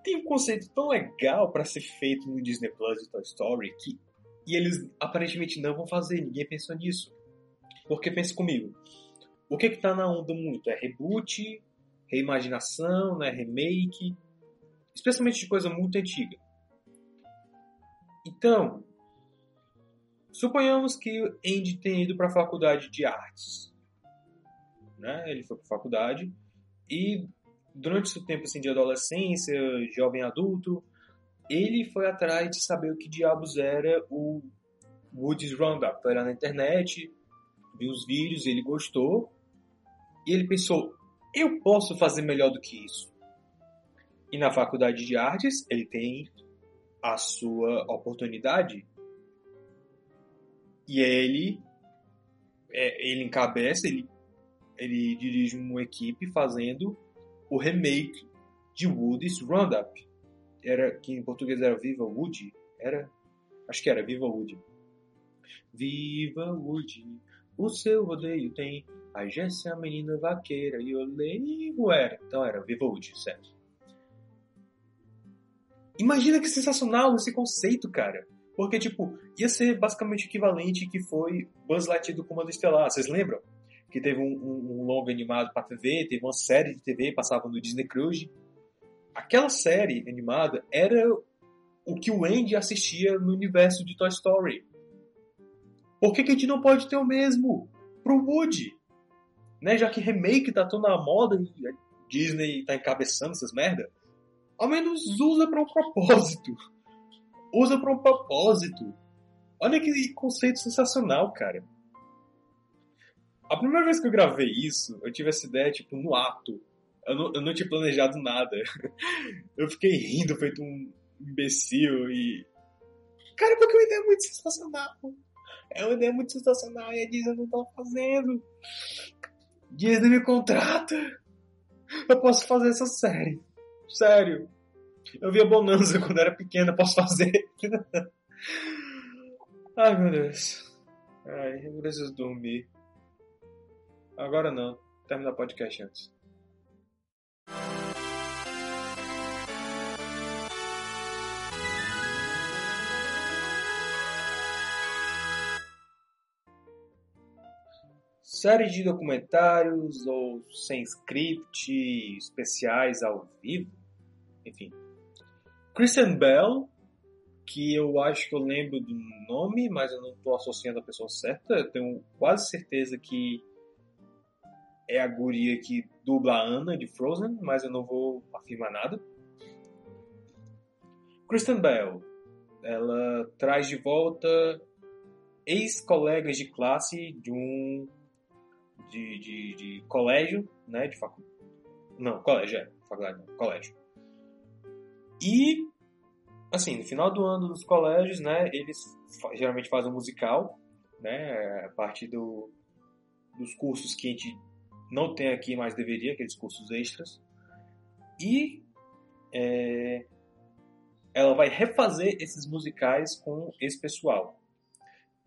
S2: tem um conceito tão legal para ser feito no Disney Plus de Toy Story que e eles aparentemente não vão fazer, ninguém pensou nisso. Porque pensa comigo, o que que tá na onda muito? É reboot, reimaginação, né, remake, especialmente de coisa muito antiga. Então, suponhamos que o Andy tenha ido para a faculdade de artes. Né? Ele foi para a faculdade e durante seu tempo assim, de adolescência, jovem adulto, ele foi atrás de saber o que diabos era o Woods Roundup. Foi lá na internet, viu os vídeos, ele gostou. E ele pensou, eu posso fazer melhor do que isso. E na faculdade de artes, ele tem a sua oportunidade. E ele, é, ele encabeça, ele, ele dirige uma equipe fazendo o remake de Woody's Roundup. Era, que em português era Viva Woody. Era, acho que era Viva Woody. Viva Woody, o seu rodeio tem a Jessie, a menina vaqueira e o Leigo era. Então era Viva Woody, certo. Imagina que sensacional esse conceito, cara. Porque, tipo, ia ser basicamente o equivalente que foi Buzz Lightyear do Comando Estelar. Vocês lembram? Que teve um, um, um longo animado para TV, teve uma série de TV, passava no Disney Cruise. Aquela série animada era o que o Andy assistia no universo de Toy Story. Por que, que a gente não pode ter o mesmo pro Woody? Né? Já que remake tá tão na moda e a Disney tá encabeçando essas merda, ao menos usa para um propósito. Usa para um propósito. Olha que conceito sensacional, cara. A primeira vez que eu gravei isso, eu tive essa ideia, tipo, no ato. Eu não, eu não tinha planejado nada. Eu fiquei rindo, feito um imbecil e. Cara, porque é uma ideia muito sensacional. É uma ideia muito sensacional e a Disney não tá fazendo. Disney me contrata. Eu posso fazer essa série. Sério. Eu via Bonanza quando era pequena, posso fazer. Ai, meu Deus. Ai, eu preciso dormir. Agora não. Termina o podcast antes. Série de documentários ou sem script, especiais ao vivo, enfim. Christian Bell, que eu acho que eu lembro do nome, mas eu não estou associando a pessoa certa. Eu tenho quase certeza que é a guria que dubla a Anna de Frozen, mas eu não vou afirmar nada. Kristen Bell, ela traz de volta ex-colegas de classe de um de, de, de colégio, né, de faculdade. Não, colégio, é, faculdade não, colégio. E assim, no final do ano dos colégios, né, eles geralmente fazem um musical, né, a partir do, dos cursos que a gente não tem aqui, mas deveria, aqueles cursos extras. E é, ela vai refazer esses musicais com esse pessoal.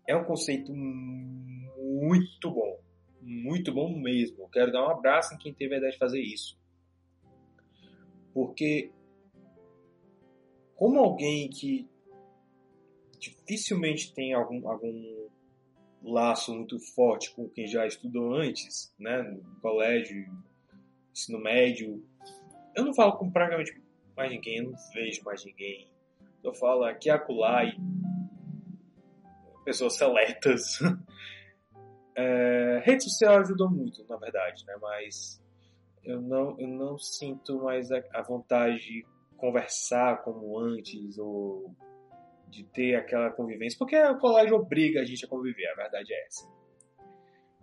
S2: É um conceito muito bom. Muito bom mesmo. Quero dar um abraço em quem teve a ideia de fazer isso. Porque, como alguém que dificilmente tem algum, algum laço muito forte com quem já estudou antes, né, no colégio, ensino médio. Eu não falo com praticamente mais ninguém, eu não vejo mais ninguém. Eu falo aqui acolá e pessoas seletas. é, rede social ajudou muito, na verdade, né, mas eu não, eu não sinto mais a, a vontade de conversar como antes ou de ter aquela convivência, porque o colégio obriga a gente a conviver, a verdade é essa.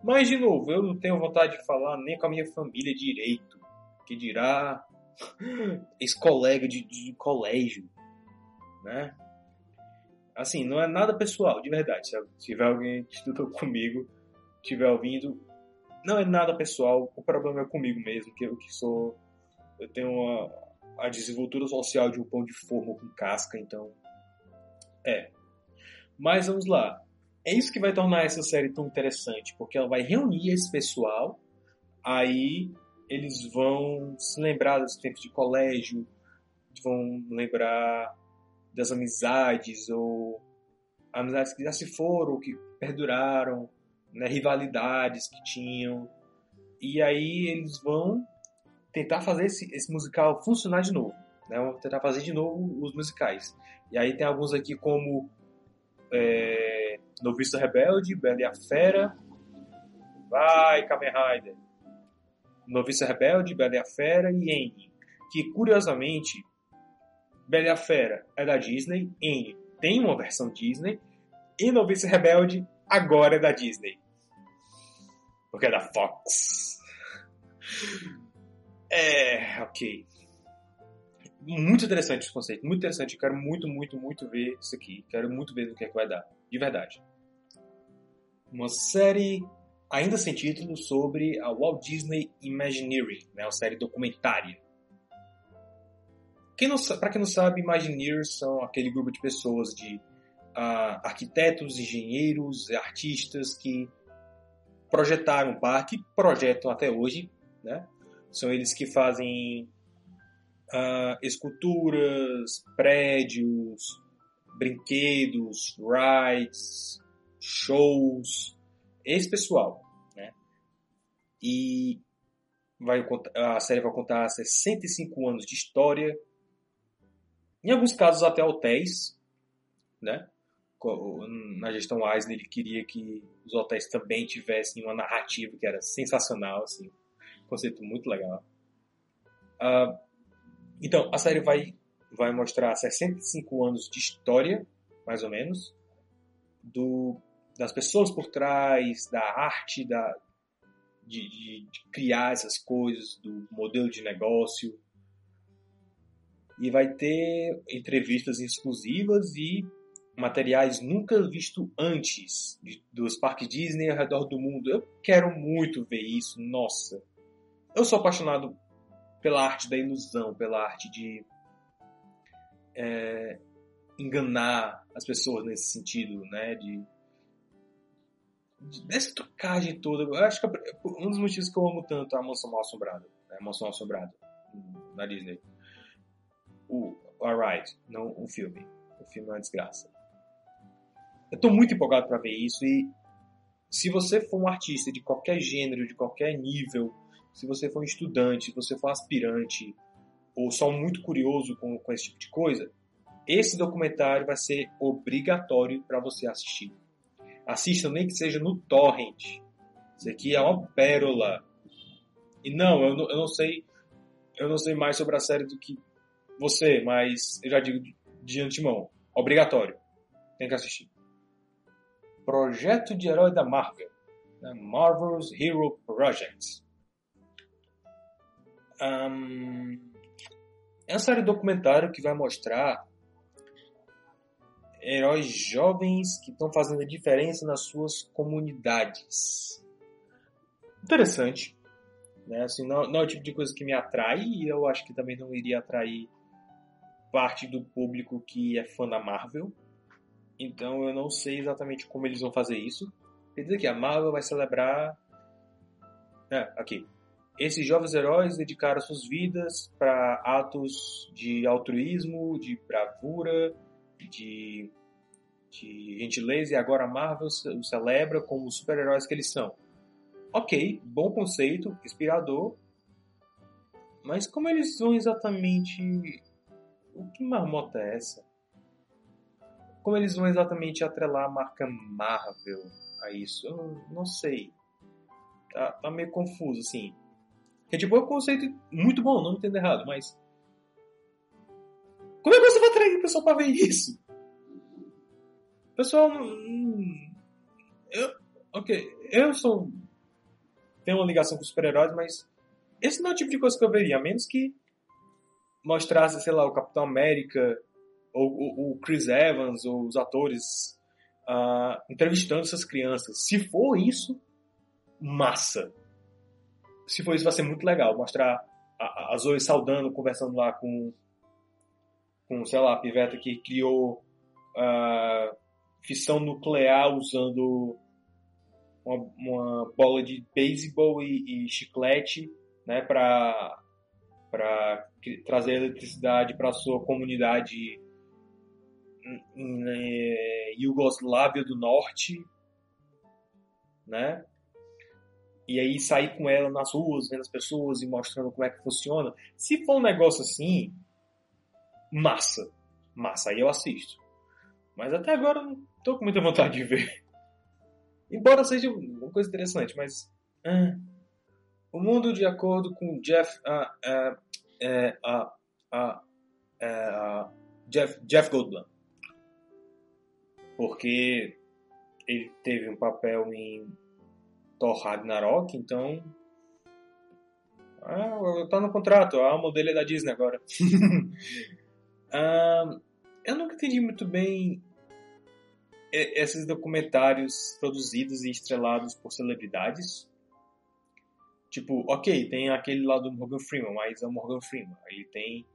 S2: Mas, de novo, eu não tenho vontade de falar nem com a minha família direito, que dirá ex-colega de, de colégio, né? Assim, não é nada pessoal, de verdade. Se tiver alguém que estudou comigo, estiver ouvindo, não é nada pessoal, o problema é comigo mesmo, que eu que sou... Eu tenho uma, a desenvoltura social de um pão de forma com casca, então é. Mas vamos lá. é isso que vai tornar essa série tão interessante, porque ela vai reunir esse pessoal, aí eles vão se lembrar dos tempos de colégio, vão lembrar das amizades ou amizades que já se foram, que perduraram, né, rivalidades que tinham. E aí eles vão tentar fazer esse, esse musical funcionar de novo. Né? Vão tentar fazer de novo os musicais. E aí tem alguns aqui como é, Noviço Rebelde, Bela e a Fera. Vai, Kamen Rider. Noviço Rebelde, Bela e a Fera e N. Que curiosamente, Bela e a Fera é da Disney, N tem uma versão Disney, e Noviço Rebelde agora é da Disney. Porque é da Fox. É, ok. Muito interessante esse conceito, muito interessante. Quero muito, muito, muito ver isso aqui. Quero muito ver o que é que vai dar, de verdade. Uma série ainda sem título sobre a Walt Disney Imagineering, né, uma série documentária. Para quem não sabe, Imagineers são aquele grupo de pessoas de uh, arquitetos, engenheiros, artistas que projetaram o parque, projetam até hoje, né? São eles que fazem uh, esculturas, prédios, brinquedos, rides, shows, esse pessoal, né? E vai, a série vai contar 65 anos de história, em alguns casos até hotéis, né? Na gestão Eisner ele queria que os hotéis também tivessem uma narrativa que era sensacional, assim, um conceito muito legal. Uh, então, a série vai, vai mostrar 65 anos de história, mais ou menos, do, das pessoas por trás, da arte, da, de, de, de criar essas coisas, do modelo de negócio. E vai ter entrevistas exclusivas e materiais nunca visto antes de, dos parques Disney ao redor do mundo. Eu quero muito ver isso, nossa. Eu sou apaixonado pela arte da ilusão, pela arte de é, enganar as pessoas nesse sentido, né? De, de dessa trocagem toda. Eu acho que um dos motivos que eu amo tanto a Mansão Mal Assombrada, né? a Mansão Assombrada na Disney. O a Ride, não o filme. O filme é uma desgraça. Eu estou muito empolgado para ver isso e se você for um artista de qualquer gênero, de qualquer nível, se você for um estudante, se você for aspirante, ou só muito curioso com, com esse tipo de coisa, esse documentário vai ser obrigatório para você assistir. Assista nem que seja no torrent. Isso aqui é uma pérola. E não, eu não, eu não sei, eu não sei mais sobre a série do que você, mas eu já digo de antemão, obrigatório. Tem que assistir. Projeto de herói da Marvel. Marvel's Hero Project. É uma série documentário que vai mostrar heróis jovens que estão fazendo a diferença nas suas comunidades. Interessante. Né? Assim, não, não, é o tipo de coisa que me atrai e eu acho que também não iria atrair parte do público que é fã da Marvel. Então eu não sei exatamente como eles vão fazer isso. Quer dizer que a Marvel vai celebrar. É, aqui. Esses jovens heróis dedicaram suas vidas para atos de altruísmo, de bravura, de, de gentileza, e agora a Marvel os celebra como os super-heróis que eles são. Ok, bom conceito, inspirador, mas como eles vão exatamente. O que marmota é essa? Como eles vão exatamente atrelar a marca Marvel a isso? Eu não sei. Tá, tá meio confuso, assim. Que tipo, é um conceito muito bom, não me entendo errado, mas. Como é que você vai atrair o pessoal pra ver isso? O pessoal. Hum, eu, ok, eu sou. Tenho uma ligação com super-heróis, mas. Esse não é o tipo de coisa que eu veria, a menos que mostrasse, sei lá, o Capitão América, ou, ou o Chris Evans, ou os atores uh, entrevistando essas crianças. Se for isso, massa se for isso, vai ser muito legal. Mostrar a, Zoe saudando, conversando lá com, com, sei lá, a piveta que criou uh, fissão nuclear usando uma, uma bola de beisebol e, e chiclete, né, para trazer eletricidade para sua comunidade em, em Iugoslávia do Norte, né? E aí sair com ela nas ruas, vendo as pessoas e mostrando como é que funciona. Se for um negócio assim, massa, massa, aí eu assisto. Mas até agora não tô com muita vontade de ver. Embora seja uma coisa interessante, mas. Ah, o mundo, de acordo com Jeff. Ah, ah, ah, ah, ah, Jeff, Jeff Goldblum. Porque ele teve um papel em Thor Ragnarok, então. Ah, tá no contrato, a alma dele é da Disney agora. ah, eu nunca entendi muito bem esses documentários produzidos e estrelados por celebridades. Tipo, ok, tem aquele lá do Morgan Freeman, mas é o Morgan Freeman. Ele tem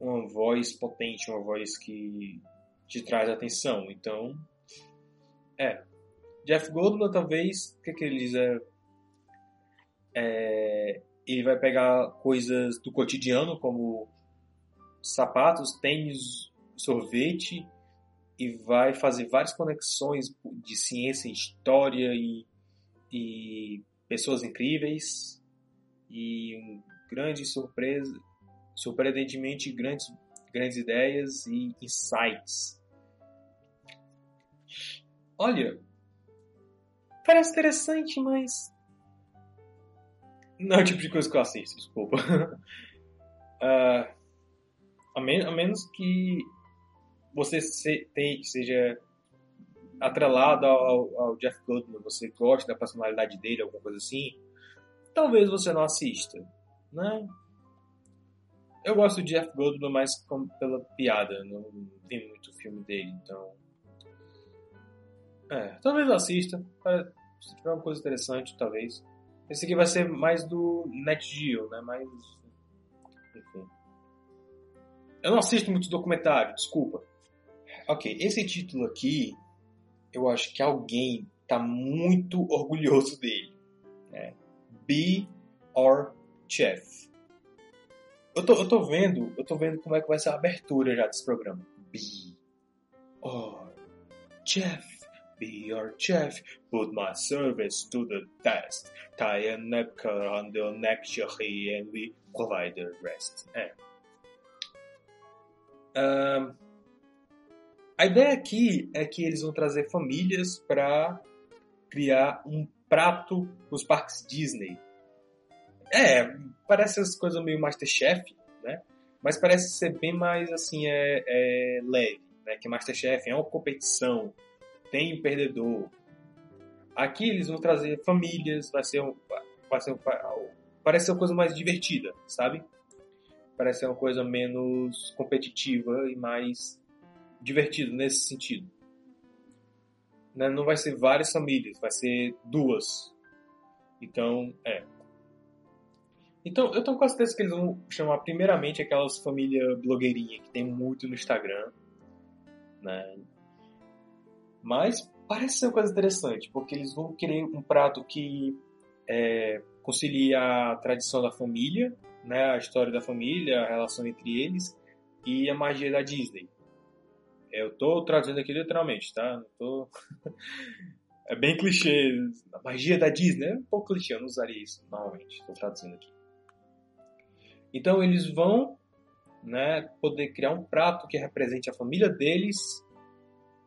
S2: uma voz potente, uma voz que te traz atenção. Então, é. Jeff Goldblum, talvez, o que, que ele diz é, é, Ele vai pegar coisas do cotidiano, como sapatos, tênis, sorvete, e vai fazer várias conexões de ciência, história e, e pessoas incríveis e um grande surpresa, surpreendentemente grandes, grandes ideias e insights. Olha, parece interessante, mas não é o tipo de coisa que eu assisto, desculpa. uh, a, men a menos que você se, seja atrelado ao, ao, Jeff Goldblum, você gosta da personalidade dele, alguma coisa assim, talvez você não assista, né? Eu gosto de Jeff Goldblum mais como pela piada, não tem muito filme dele, então... É, talvez eu assista, se tiver uma coisa interessante, talvez. Esse aqui vai ser mais do Net Geo, né? Mais... Enfim. Eu não assisto muito documentário, desculpa. Ok, esse título aqui, eu acho que alguém tá muito orgulhoso dele. Né? Be or Chef. Eu tô, eu tô vendo, eu tô vendo como é que vai ser a abertura já desse programa. Be or Chef. Be your chef, put my service to the test. Tie a napkin on the neck and we provide the rest. É. Um, a ideia aqui é que eles vão trazer famílias para criar um prato nos parques Disney. É, parece as coisas meio Masterchef, né? Mas parece ser bem mais assim, é, é leve, né? Que Masterchef é uma competição, tem um perdedor. Aqui eles vão trazer famílias, vai ser um, vai ser um, parece ser uma coisa mais divertida, sabe? Parece ser uma coisa menos competitiva e mais divertido nesse sentido. Né? Não vai ser várias famílias, vai ser duas. Então, é. Então, eu tenho quase certeza que eles vão chamar primeiramente aquelas famílias blogueirinha que tem muito no Instagram, né? Mas parece ser uma coisa interessante, porque eles vão querer um prato que é, concilia a tradição da família, né, a história da família, a relação entre eles e a magia da Disney. Eu tô traduzindo aqui literalmente, tá? Tô... é bem clichê. A magia da Disney é um pouco clichê, eu não usaria isso normalmente. Estou traduzindo aqui. Então eles vão né, poder criar um prato que represente a família deles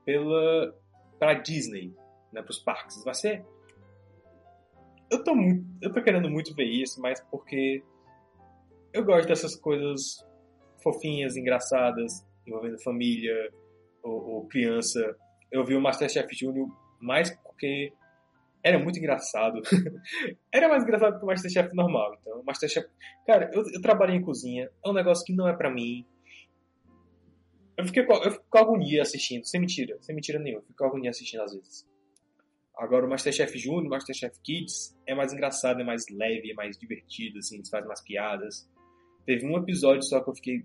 S2: pela para Disney, né, para os parques. Vai ser eu tô muito, eu tô querendo muito ver isso, mas porque eu gosto dessas coisas fofinhas, engraçadas, envolvendo família, ou, ou criança, eu vi o Masterchef Júnior mais porque era muito engraçado. era mais engraçado que o Masterchef normal. Então, Masterchef. Cara, eu, eu trabalhei em cozinha, é um negócio que não é pra mim. Eu, fiquei eu fico com agonia assistindo, sem mentira, sem mentira nenhuma. Eu fico com agonia assistindo às vezes. Agora, o Masterchef Júnior, Masterchef Kids é mais engraçado, é mais leve, é mais divertido, assim, faz mais piadas. Teve um episódio só que eu fiquei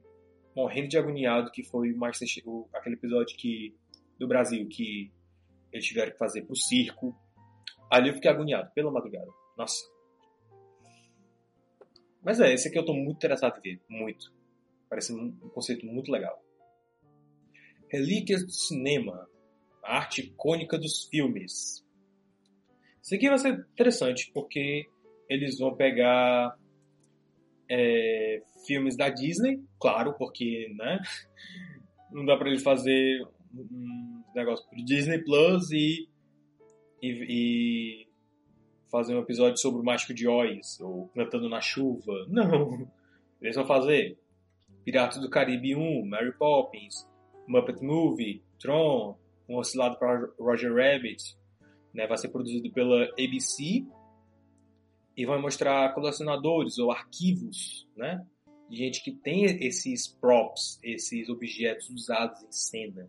S2: morrendo de agoniado, que foi o Masterchef, aquele episódio que do Brasil que eles tiveram que fazer pro circo. Ali eu fiquei agoniado, pela madrugada. Nossa. Mas é, esse aqui eu tô muito interessado em ver. Muito. Parece um conceito muito legal. Relíquias do Cinema. A arte icônica dos filmes. Isso aqui vai ser interessante, porque eles vão pegar é, filmes da Disney, claro, porque né, não dá para eles fazer um negócio pro Disney Plus e, e, e, fazer um episódio sobre o Mágico de Oz ou Cantando na Chuva. Não. Eles vão fazer Piratas do Caribe 1, Mary Poppins, Muppet Movie, Tron, um oscilado para Roger Rabbit. Né? Vai ser produzido pela ABC e vai mostrar colecionadores ou arquivos, né? De gente que tem esses props, esses objetos usados em cena.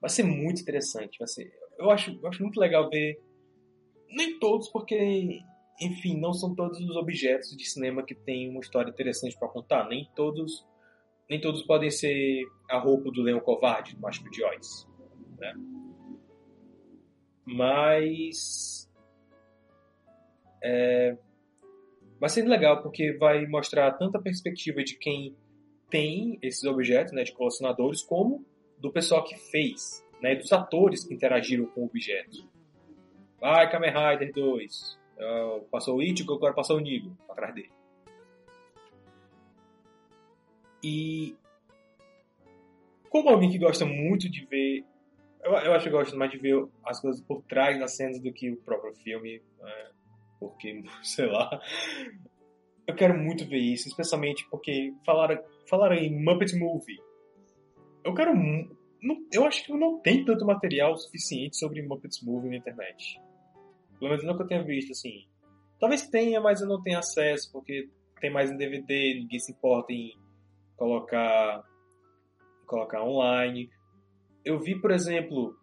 S2: Vai ser muito interessante. Vai ser, eu acho, eu acho muito legal ver. Nem todos, porque, enfim, não são todos os objetos de cinema que têm uma história interessante para contar. Nem todos, nem todos podem ser a roupa do Leão Covarde, do Mágico de Oz, né? Mas é, vai ser legal porque vai mostrar tanto a perspectiva de quem tem esses objetos, né, de colecionadores, como do pessoal que fez, né, dos atores que interagiram com o objeto. Vai, Kamen Rider 2. Uh, passou o Ichigo, agora passou o Nigo atrás dele. E como alguém que gosta muito de ver eu, eu acho que gosto mais de ver as coisas por trás das cenas do que o próprio filme. Né? Porque, sei lá. Eu quero muito ver isso, especialmente porque falaram, falaram em Muppet Movie. Eu quero. Eu acho que não tem tanto material suficiente sobre Muppet Movie na internet. Pelo menos não que eu tenha visto, assim. Talvez tenha, mas eu não tenho acesso, porque tem mais em DVD, ninguém se importa em colocar colocar online eu vi, por exemplo,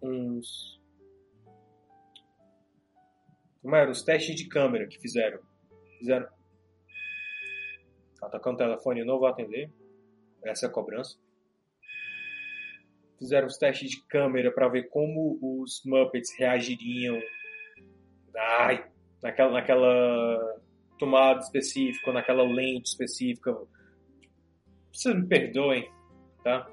S2: uns. Como era? Os testes de câmera que fizeram. Fizeram. Tá tocando o telefone, eu não vou atender. Essa é a cobrança. Fizeram os testes de câmera para ver como os Muppets reagiriam. Ai, naquela, naquela tomada específica, naquela lente específica. Vocês me perdoem, tá?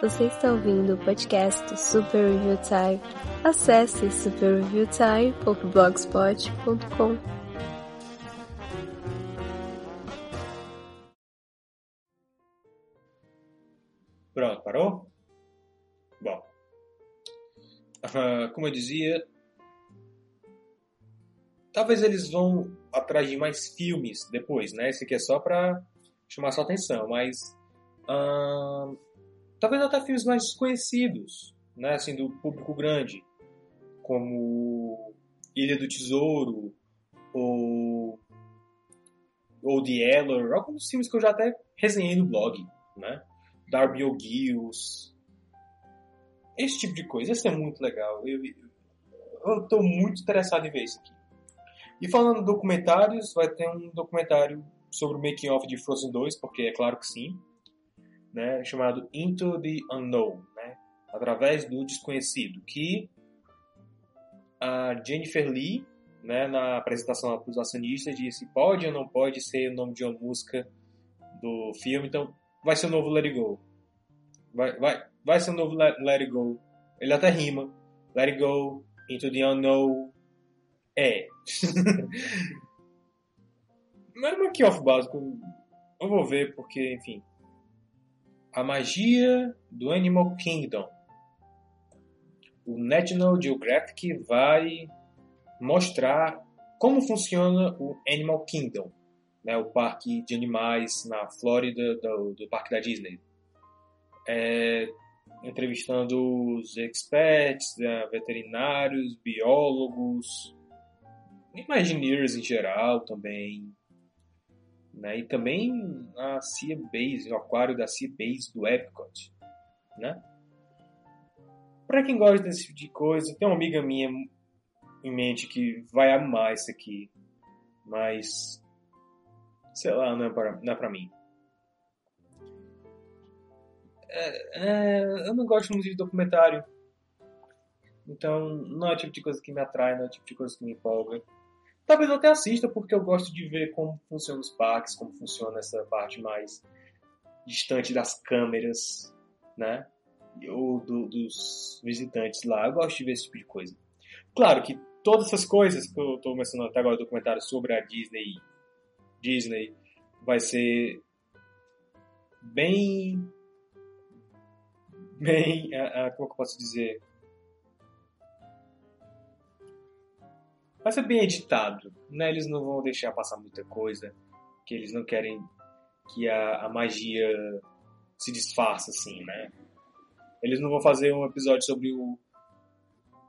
S1: Você está ouvindo o podcast Super Review Time. Acesse superreviewtime.blogspot.com.
S2: como eu dizia, talvez eles vão atrás de mais filmes depois, né? Esse aqui é só para chamar sua atenção, mas talvez até filmes mais desconhecidos, né, assim, do público grande, como Ilha do Tesouro ou ou The Eller, alguns filmes que eu já até resenhei no blog, né? Darby O'Gills, esse tipo de coisa, isso é muito legal. Eu, estou muito interessado em ver isso aqui. E falando de documentários, vai ter um documentário sobre o making of de Frozen 2, porque é claro que sim né, chamado Into the Unknown, né, através do desconhecido, que a Jennifer Lee, né, na apresentação para os acionistas, disse pode ou não pode ser o nome de uma música do filme, então vai ser o novo Let It Go. Vai, vai, vai ser o novo Let, Let It Go. Ele até rima. Let It Go, Into the Unknown. É. Não é um off básico. Eu vou ver porque, enfim, a magia do Animal Kingdom. O National Geographic vai mostrar como funciona o Animal Kingdom, né, o parque de animais na Flórida do, do parque da Disney. É, entrevistando os experts, né, veterinários, biólogos, imagineers em geral também, né? E também a Sea Base, o aquário da Sea Base do Epcot, né? Para quem gosta desse tipo de coisa, tem uma amiga minha em mente que vai amar isso aqui. Mas, sei lá, não é pra, não é pra mim. É, é, eu não gosto muito de documentário. Então, não é o tipo de coisa que me atrai, não é o tipo de coisa que me empolga. Talvez eu até assista, porque eu gosto de ver como funcionam os parques, como funciona essa parte mais distante das câmeras, né? Ou do, dos visitantes lá. Eu gosto de ver esse tipo de coisa. Claro que todas essas coisas que eu estou mencionando até agora, documentário sobre a Disney, Disney vai ser bem, bem, uh, uh, como eu posso dizer, vai ser bem editado, né? Eles não vão deixar passar muita coisa, que eles não querem que a, a magia se disfarça assim, né? Eles não vão fazer um episódio sobre o,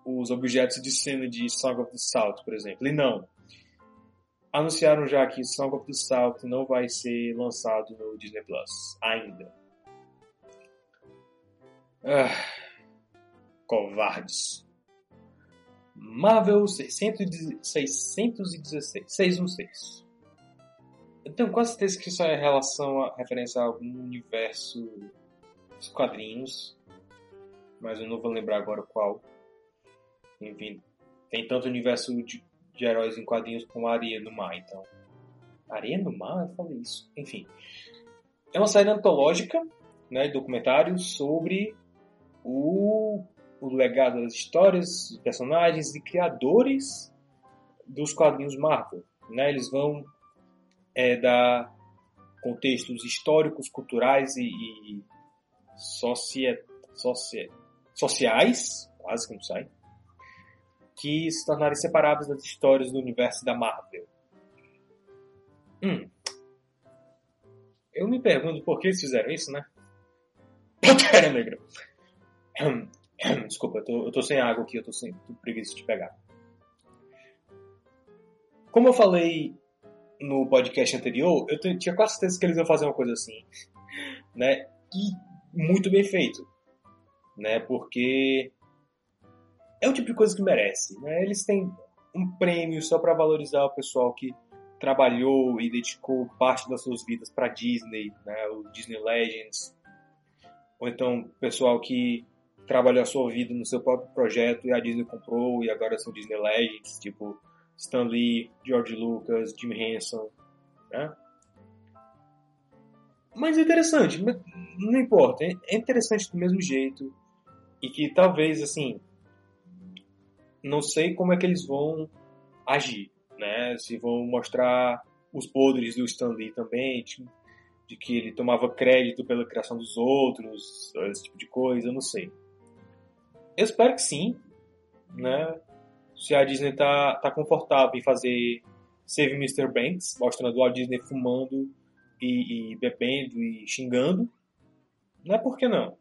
S2: os objetos de cena de Song of the South, por exemplo. E não. Anunciaram já que Song of the South não vai ser lançado no Disney Plus ainda. Ah, covardes. Marvel 616. 616. Eu tenho quase certeza que isso é relação a referência a algum universo dos quadrinhos, mas eu não vou lembrar agora qual. Enfim, tem tanto universo de, de heróis em quadrinhos como Areia no Mar, então. Areia no Mar? Eu falei isso. Enfim. É uma série antológica, né, documentário sobre o o legado das histórias, personagens e criadores dos quadrinhos Marvel. Né? Eles vão é, dar contextos históricos, culturais e, e socia, socia, sociais, quase que não sai, que se tornarem separados das histórias do universo da Marvel. Hum. Eu me pergunto por que eles fizeram isso, né? Pantera Negra. Desculpa, eu tô, eu tô sem água aqui, eu tô sem tô preguiça de pegar. Como eu falei no podcast anterior, eu tinha quase certeza que eles iam fazer uma coisa assim, né? E muito bem feito, né? Porque é o tipo de coisa que merece, né? Eles têm um prêmio só para valorizar o pessoal que trabalhou e dedicou parte das suas vidas para Disney, né? O Disney Legends, ou então pessoal que trabalhou a sua vida no seu próprio projeto e a Disney comprou e agora são Disney Legends, tipo Stan Lee, George Lucas, Jim Henson, né? Mas é interessante, não importa, é interessante do mesmo jeito e que talvez, assim, não sei como é que eles vão agir, né? Se vão mostrar os podres do Stan Lee também, tipo, de que ele tomava crédito pela criação dos outros, esse tipo de coisa, eu não sei. Eu espero que sim, né? Se a Disney tá, tá confortável em fazer Save Mr. Banks, mostrando Walt Disney fumando e, e bebendo e xingando, não é por que não?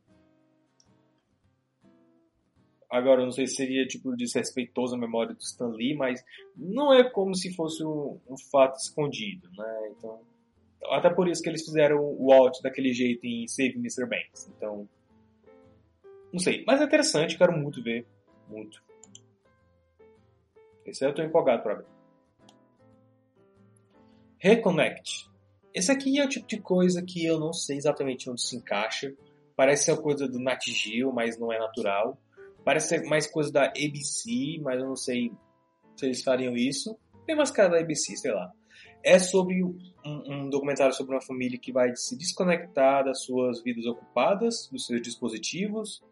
S2: Agora, eu não sei se seria tipo desrespeitoso a memória do Stan Lee, mas não é como se fosse um, um, fato escondido, né? Então, até por isso que eles fizeram o Walt daquele jeito em Save Mr. Banks. Então, não sei, mas é interessante, quero muito ver. Muito. Esse aí eu tô empolgado pra ver. Reconnect. Esse aqui é o tipo de coisa que eu não sei exatamente onde se encaixa. Parece ser coisa do Nat Geo, mas não é natural. Parece ser mais coisa da ABC, mas eu não sei se eles fariam isso. Tem mais cara da ABC, sei lá. É sobre um, um, documentário sobre uma família que vai se desconectar das suas vidas ocupadas, dos seus dispositivos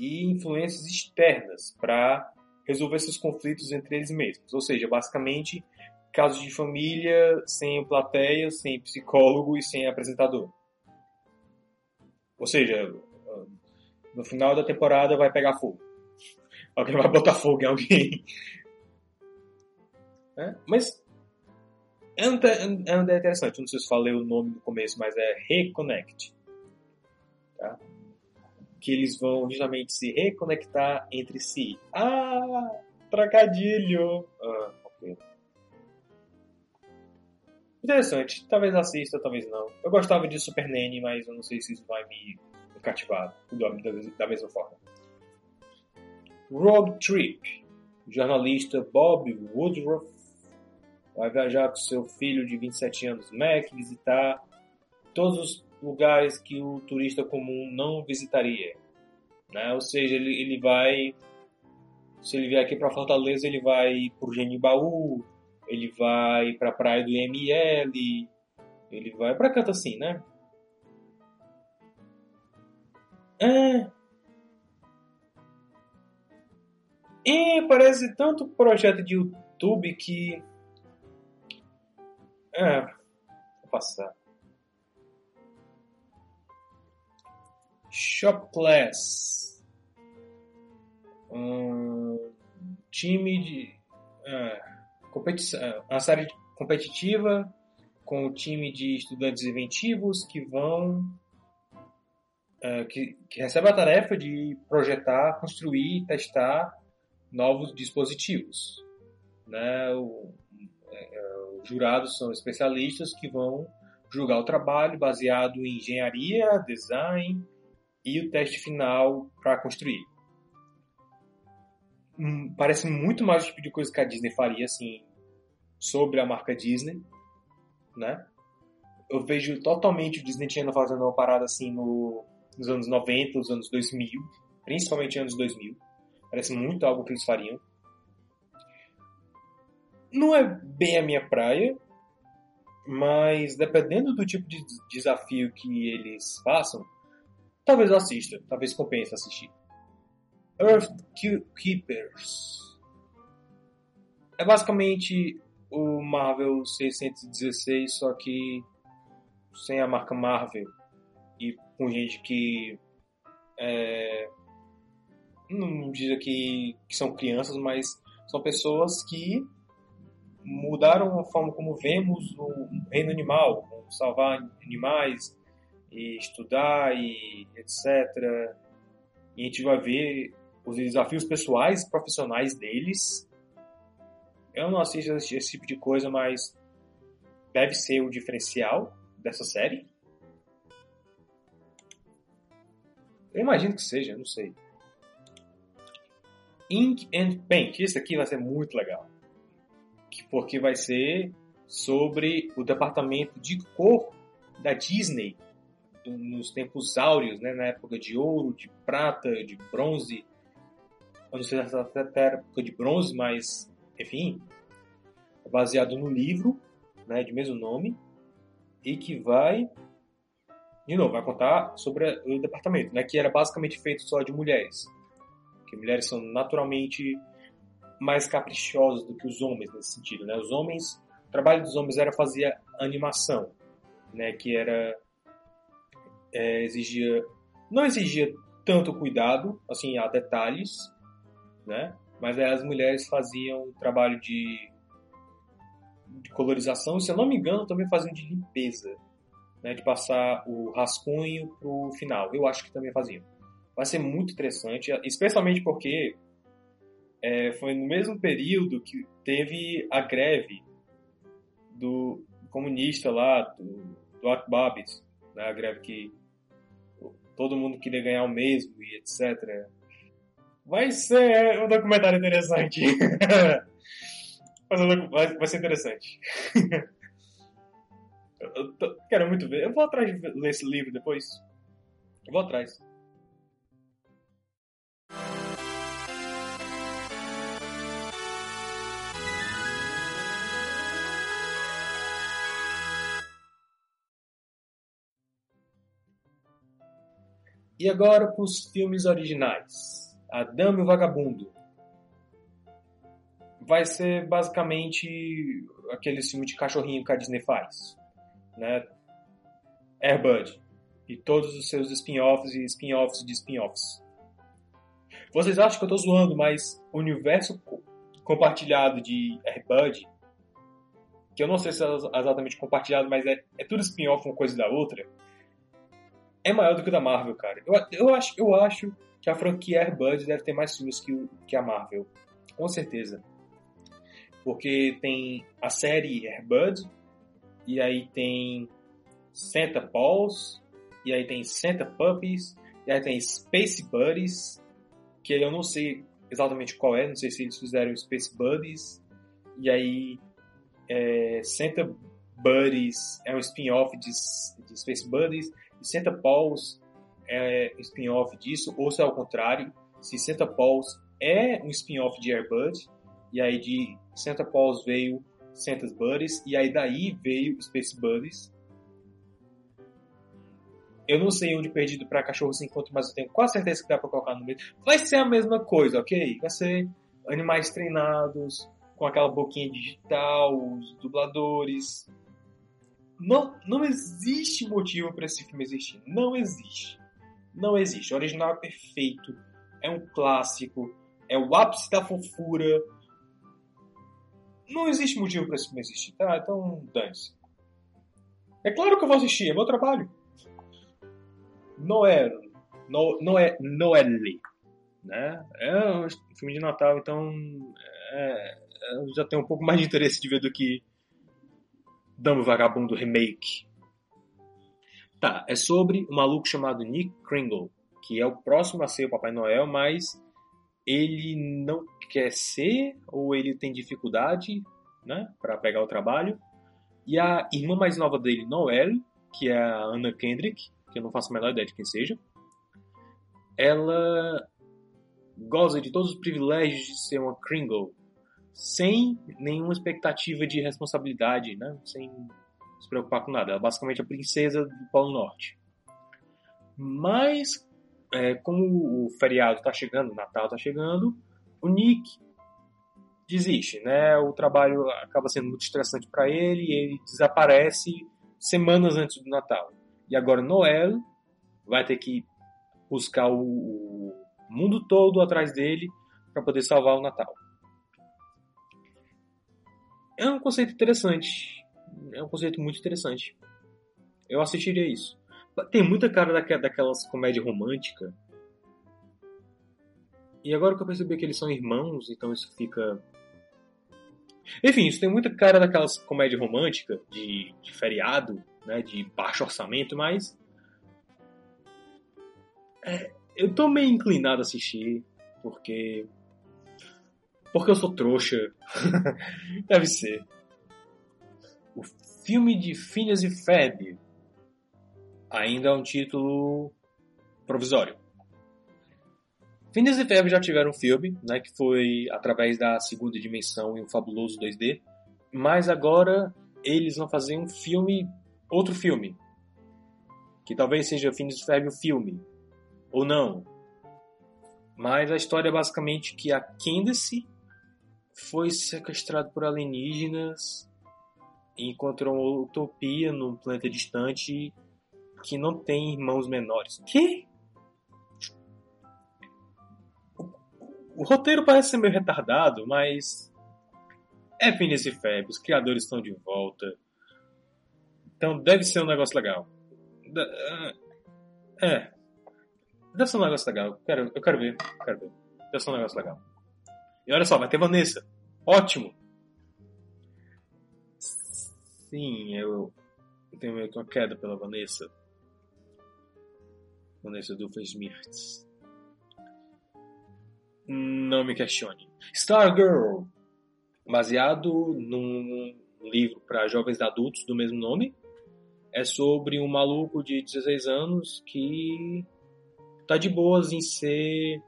S2: e influências externas para resolver esses conflitos entre eles mesmos. Ou seja, basicamente, casos de família sem plateia, sem psicólogo e sem apresentador. Ou seja, no final da temporada vai pegar fogo. Alguém vai botar fogo em alguém. É? Mas é é um interessante. Não sei se falei o nome no começo, mas é Reconnect. Tá? Que eles vão justamente se reconectar entre si. Ah, trocadilho! Ah. Interessante. Talvez assista, talvez não. Eu gostava de Super Nanny, mas eu não sei se isso vai me, cativar da mesma forma. Road Trip. O jornalista Bob Woodruff vai viajar com seu filho de 27 anos, Mac, visitar todos os lugares que o turista comum não visitaria. Né? Ou seja, ele, ele vai. Se ele vier aqui para Fortaleza, ele vai por Genibaú, ele vai para a praia do ML, ele vai para canto assim, né? É. E parece tanto projeto de YouTube que. É. Vou passar. Shop Class. Um time de. É, competição, é, uma série competitiva com o time de estudantes inventivos que vão. É, que, que recebe a tarefa de projetar, construir, testar novos dispositivos. Né? O, os jurados são especialistas que vão julgar o trabalho baseado em engenharia, design e o teste final para construir. Hum, parece muito mais o tipo de coisa que a Disney faria assim sobre a marca Disney, né? Eu vejo totalmente o Disney Channel fazendo uma parada assim no, nos anos 90, nos anos 2000, principalmente anos 2000 Parece muito algo que eles fariam. Não é bem a minha praia, mas dependendo do tipo de desafio que eles façam, talvez eu assista, talvez compense assistir. Earth Keepers é basicamente o Marvel 616, só que sem a marca Marvel e com gente que é, não diz aqui que são crianças, mas são pessoas que mudaram a forma como vemos o reino animal, como salvar animais e estudar e etc. E a gente vai ver os desafios pessoais e profissionais deles. Eu não assisto esse tipo de coisa, mas deve ser o diferencial dessa série. Eu imagino que seja, não sei. Ink and Paint. Isso aqui vai ser muito legal. Porque vai ser sobre o departamento de cor da Disney nos tempos áureos, né? na época de ouro, de prata, de bronze. Eu não sei se até época de bronze, mas enfim, é baseado no livro né, de mesmo nome e que vai, de novo, vai contar sobre o departamento, né, que era basicamente feito só de mulheres que mulheres são naturalmente mais caprichosas do que os homens nesse sentido, né? Os homens, o trabalho dos homens era fazer animação, né? Que era é, exigia, não exigia tanto cuidado, assim, a detalhes, né? Mas aí as mulheres faziam trabalho de, de colorização, e se eu não me engano, também faziam de limpeza, né? De passar o rascunho pro final. Eu acho que também faziam vai ser muito interessante, especialmente porque é, foi no mesmo período que teve a greve do comunista lá, do, do Akbabis, né, a greve que todo mundo queria ganhar o mesmo e etc. Vai ser um documentário interessante. vai, vai ser interessante. eu tô, quero muito ver. Eu vou atrás de ler esse livro depois. Eu vou atrás. E agora para os filmes originais. A Dama e o Vagabundo. Vai ser basicamente aquele filme de cachorrinho que a Disney faz. Né? Airbud. E todos os seus spin-offs e spin-offs de spin-offs. Vocês acham que eu estou zoando, mas o universo compartilhado de Airbud, que eu não sei se é exatamente compartilhado, mas é, é tudo spin-off uma coisa da outra, é maior do que o da Marvel, cara. Eu, eu, acho, eu acho que a franquia Airbud deve ter mais filmes que, que a Marvel. Com certeza. Porque tem a série Airbud, e aí tem Santa Paws, e aí tem Santa Puppies, e aí tem Space Buddies, que eu não sei exatamente qual é, não sei se eles fizeram Space Buddies, e aí é, Santa Buddies é um spin-off de, de Space Buddies, e Santa Paws é spin-off disso, ou se é ao contrário, se Santa Paws é um spin-off de Airbud, e aí de Santa Paws veio Santa's Buddies, e aí daí veio Space Buddies. Eu não sei onde Perdido para Cachorro se encontra, mas eu tenho quase certeza que dá para colocar no meio. Vai ser a mesma coisa, ok? Vai ser animais treinados, com aquela boquinha digital, os dubladores. Não, não existe motivo para esse filme existir. Não existe. Não existe. O original é perfeito. É um clássico. É o ápice da fofura. Não existe motivo para esse filme existir, tá? Então, dane-se. É claro que eu vou assistir, é meu trabalho. Noel. No, Noé, Noelle. Né? É um filme de Natal, então é, eu já tenho um pouco mais de interesse de ver do que Dama Vagabundo Remake. Tá, é sobre um maluco chamado Nick Kringle, que é o próximo a ser o Papai Noel, mas ele não quer ser ou ele tem dificuldade, né, para pegar o trabalho. E a irmã mais nova dele, Noel, que é a Anna Kendrick, que eu não faço a menor ideia de quem seja, ela goza de todos os privilégios de ser uma Kringle, sem nenhuma expectativa de responsabilidade, né? Sem se preocupar com nada. Ela é basicamente a princesa do Polo Norte. Mas, é, como o feriado está chegando, o Natal está chegando, o Nick desiste, né? O trabalho acaba sendo muito estressante para ele e ele desaparece semanas antes do Natal. E agora Noel vai ter que buscar o, o mundo todo atrás dele para poder salvar o Natal. É um conceito interessante. É um conceito muito interessante. Eu assistiria isso. Tem muita cara daquelas comédia romântica. E agora que eu percebi que eles são irmãos, então isso fica. Enfim, isso tem muita cara daquelas comédia romântica de, de feriado, né, de baixo orçamento, mas é, eu tô meio inclinado a assistir porque porque eu sou trouxa. Deve ser. O filme de Phineas e Ferb ainda é um título provisório. Phineas e Ferb já tiveram um filme, né, que foi através da segunda dimensão em um fabuloso 2D, mas agora eles vão fazer um filme, outro filme, que talvez seja Phineas e Ferb o filme, ou não. Mas a história é basicamente que a Candace foi sequestrado por alienígenas e encontrou uma utopia num planeta distante que não tem irmãos menores. Que? O, roteiro parece ser meio retardado, mas é Phineas e Ferb, os criadores estão de volta. Então deve ser um negócio legal. É. Deve ser um negócio legal. Eu quero, eu quero ver. Eu quero ver. Deve ser um negócio legal. E olha só, vai ter Vanessa. Ótimo! Sim, eu tenho meio que uma queda pela Vanessa. Vanessa Doofenshmirtz. Não me questione. Stargirl! Baseado num livro para jovens adultos do mesmo nome. É sobre um maluco de 16 anos que tá de boas em ser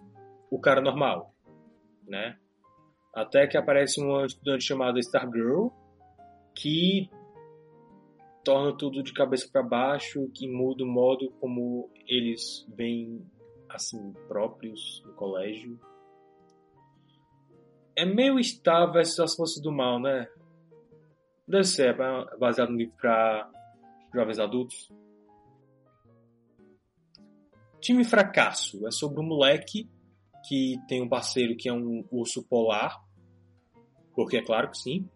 S2: o cara normal, né? Até que aparece uma estudante chamada Stargirl, que torna tudo de cabeça para baixo, que muda o modo como eles veem assim próprios no colégio. É meio Star versus as forças do mal, né? Deve ser, é baseado no livro para jovens adultos. Time Fracasso é sobre um moleque que tem um parceiro que é um urso polar, porque é claro que sim,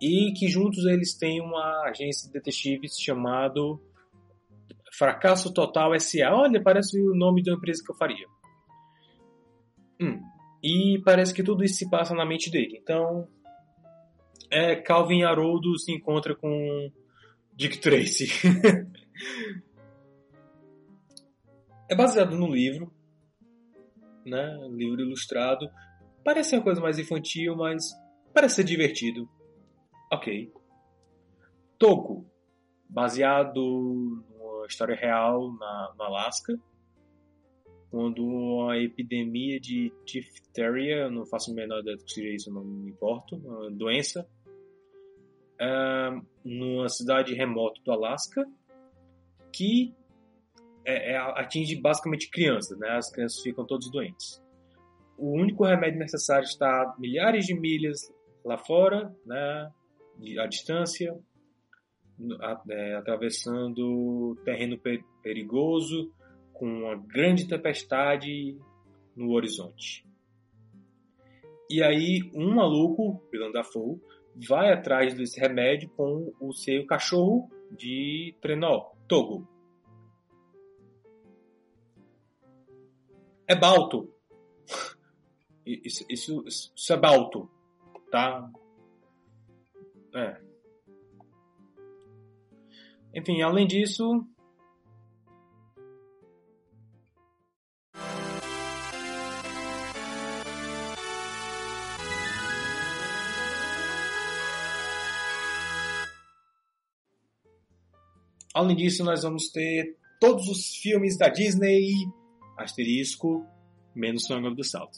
S2: e que juntos eles têm uma agência de detetives chamado Fracasso Total SA. Olha, parece o nome de uma empresa que eu faria. Hum. E parece que tudo isso se passa na mente dele. Então, é, Calvin Haroldo se encontra com Dick Tracy. é baseado no livro né? Livro ilustrado. Parece uma coisa mais infantil, mas parece ser divertido. Ok. Togo, baseado numa história real na, no Alasca, quando uma epidemia de diphtheria, não faço a menor ideia do que seja isso, não me importo, uma doença, uh, numa cidade remota do Alasca, que é, é, atinge basicamente crianças, né? As crianças ficam todas doentes. O único remédio necessário está a milhares de milhas lá fora, né? À distância, é, atravessando terreno perigoso, com uma grande tempestade no horizonte. E aí, um maluco, Willem Dafoe, vai atrás desse remédio com o seu cachorro de trenó, Togo. É Balto. Isso, isso, isso é Balto, tá? É. Enfim, além disso, Além disso, nós vamos ter todos os filmes da Disney, asterisco, menos of the South,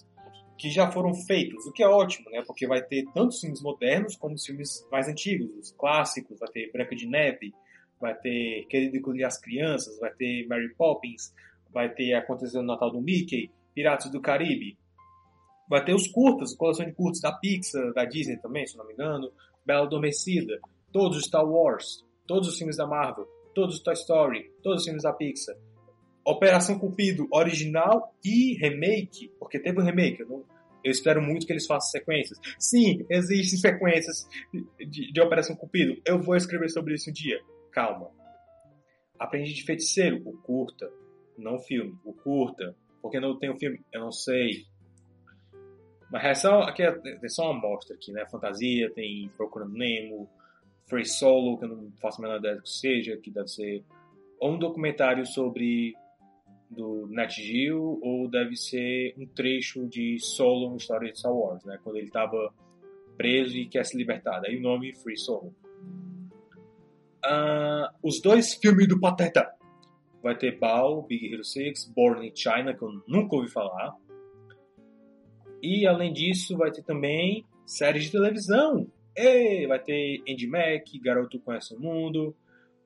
S2: que já foram feitos, o que é ótimo, né? Porque vai ter tanto filmes modernos como os filmes mais antigos, os clássicos, vai ter Branca de Neve, vai ter Querido e as Crianças, vai ter Mary Poppins, vai ter Acontecendo no Natal do Mickey, Piratas do Caribe, vai ter os curtas, coleção de curtas da Pixar, da Disney também, se não me engano, Bela Adormecida, todos os Star Wars, todos os filmes da Marvel, todos os Toy Story, todos os filmes da Pixar. Operação Cupido original e remake, porque teve um remake, eu, não, eu espero muito que eles façam sequências. Sim, existem sequências de, de Operação Cupido. Eu vou escrever sobre isso um dia. Calma. Aprendi de Feiticeiro, o curta, não o filme, o curta. Porque não tem o filme? Eu não sei. Mas é só, aqui é, é só uma amostra aqui, né? Fantasia, tem Procurando Nemo, Free Solo, que eu não faço a menor ideia do que seja, que deve ser ou um documentário sobre do Nat Geo ou deve ser um trecho de Solo, uma história de Star Wars, né? Quando ele estava preso e quer se libertar. Daí o nome Free Solo. Uh, os dois filmes do Pateta. Vai ter Bao, Big Hero 6, Born in China, que eu nunca ouvi falar. E além disso, vai ter também séries de televisão. Ei, vai ter Andy Mac, Garoto Conhece o Mundo,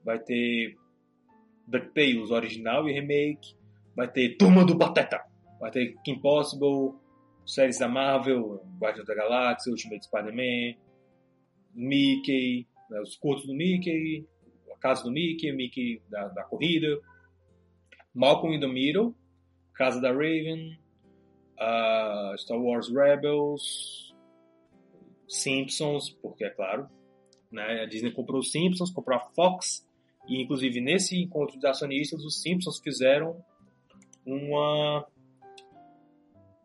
S2: vai ter DuckTales original e remake, vai ter Turma do Pateta, vai ter Kim Possible, séries da Marvel, Guardião da Galáxia, Ultimate Spider-Man, Mickey, né, os curtos do Mickey, a casa do Mickey, Mickey da, da corrida, Malcolm in the Middle, Casa da Raven, uh, Star Wars Rebels, Simpsons, porque é claro, né, a Disney comprou os Simpsons, comprou a Fox, e inclusive nesse encontro de acionistas, os Simpsons fizeram uma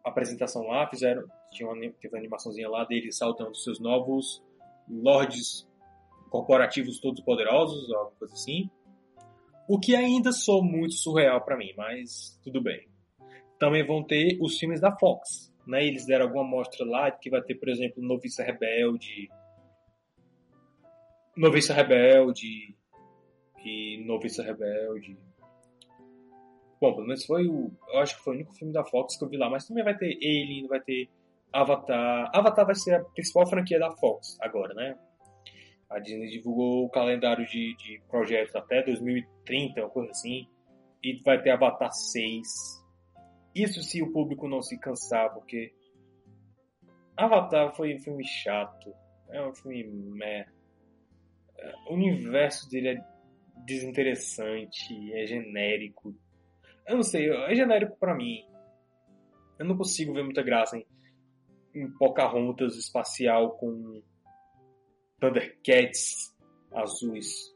S2: apresentação lá, fizeram, tinha uma, teve uma animaçãozinha lá deles saltando seus novos lords corporativos todos poderosos, alguma coisa assim. O que ainda sou muito surreal para mim, mas tudo bem. Também vão ter os filmes da Fox, né? Eles deram alguma amostra lá que vai ter, por exemplo, Noviça Rebelde, Noviça Rebelde e Noviça Rebelde. Bom, pelo menos foi o. Eu acho que foi o único filme da Fox que eu vi lá, mas também vai ter Alien, vai ter Avatar. Avatar vai ser a principal franquia da Fox agora, né? A Disney divulgou o calendário de, de projetos até 2030, uma coisa assim. E vai ter Avatar 6, isso se o público não se cansar, porque Avatar foi um filme chato. É um filme meh. O universo dele é desinteressante, é genérico. Eu não sei, é genérico para mim. Eu não consigo ver muita graça em, em Pocahontas espacial com Thundercats azuis.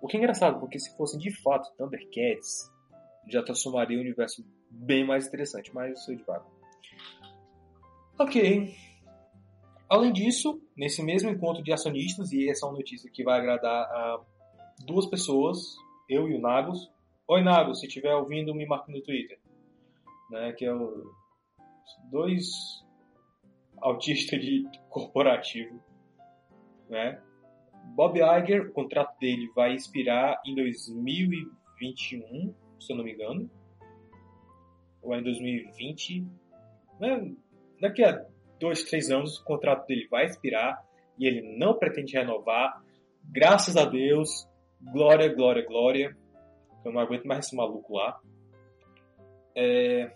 S2: O que é engraçado, porque se fossem de fato Thundercats, já transformaria o universo bem mais interessante, mas eu sou devagar. Ok. Além disso, nesse mesmo encontro de acionistas, e essa é uma notícia que vai agradar a duas pessoas, eu e o Nagos. Oi, Nagos, se estiver ouvindo, me marque no Twitter. Né, que é o, dois autistas de corporativo. né? Bob Iger, o contrato dele vai expirar em 2021, se eu não me engano. Ou é em 2020. Né? Daqui a dois, três anos o contrato dele vai expirar e ele não pretende renovar. Graças a Deus, glória, glória, glória. Eu não aguento mais esse maluco lá. É...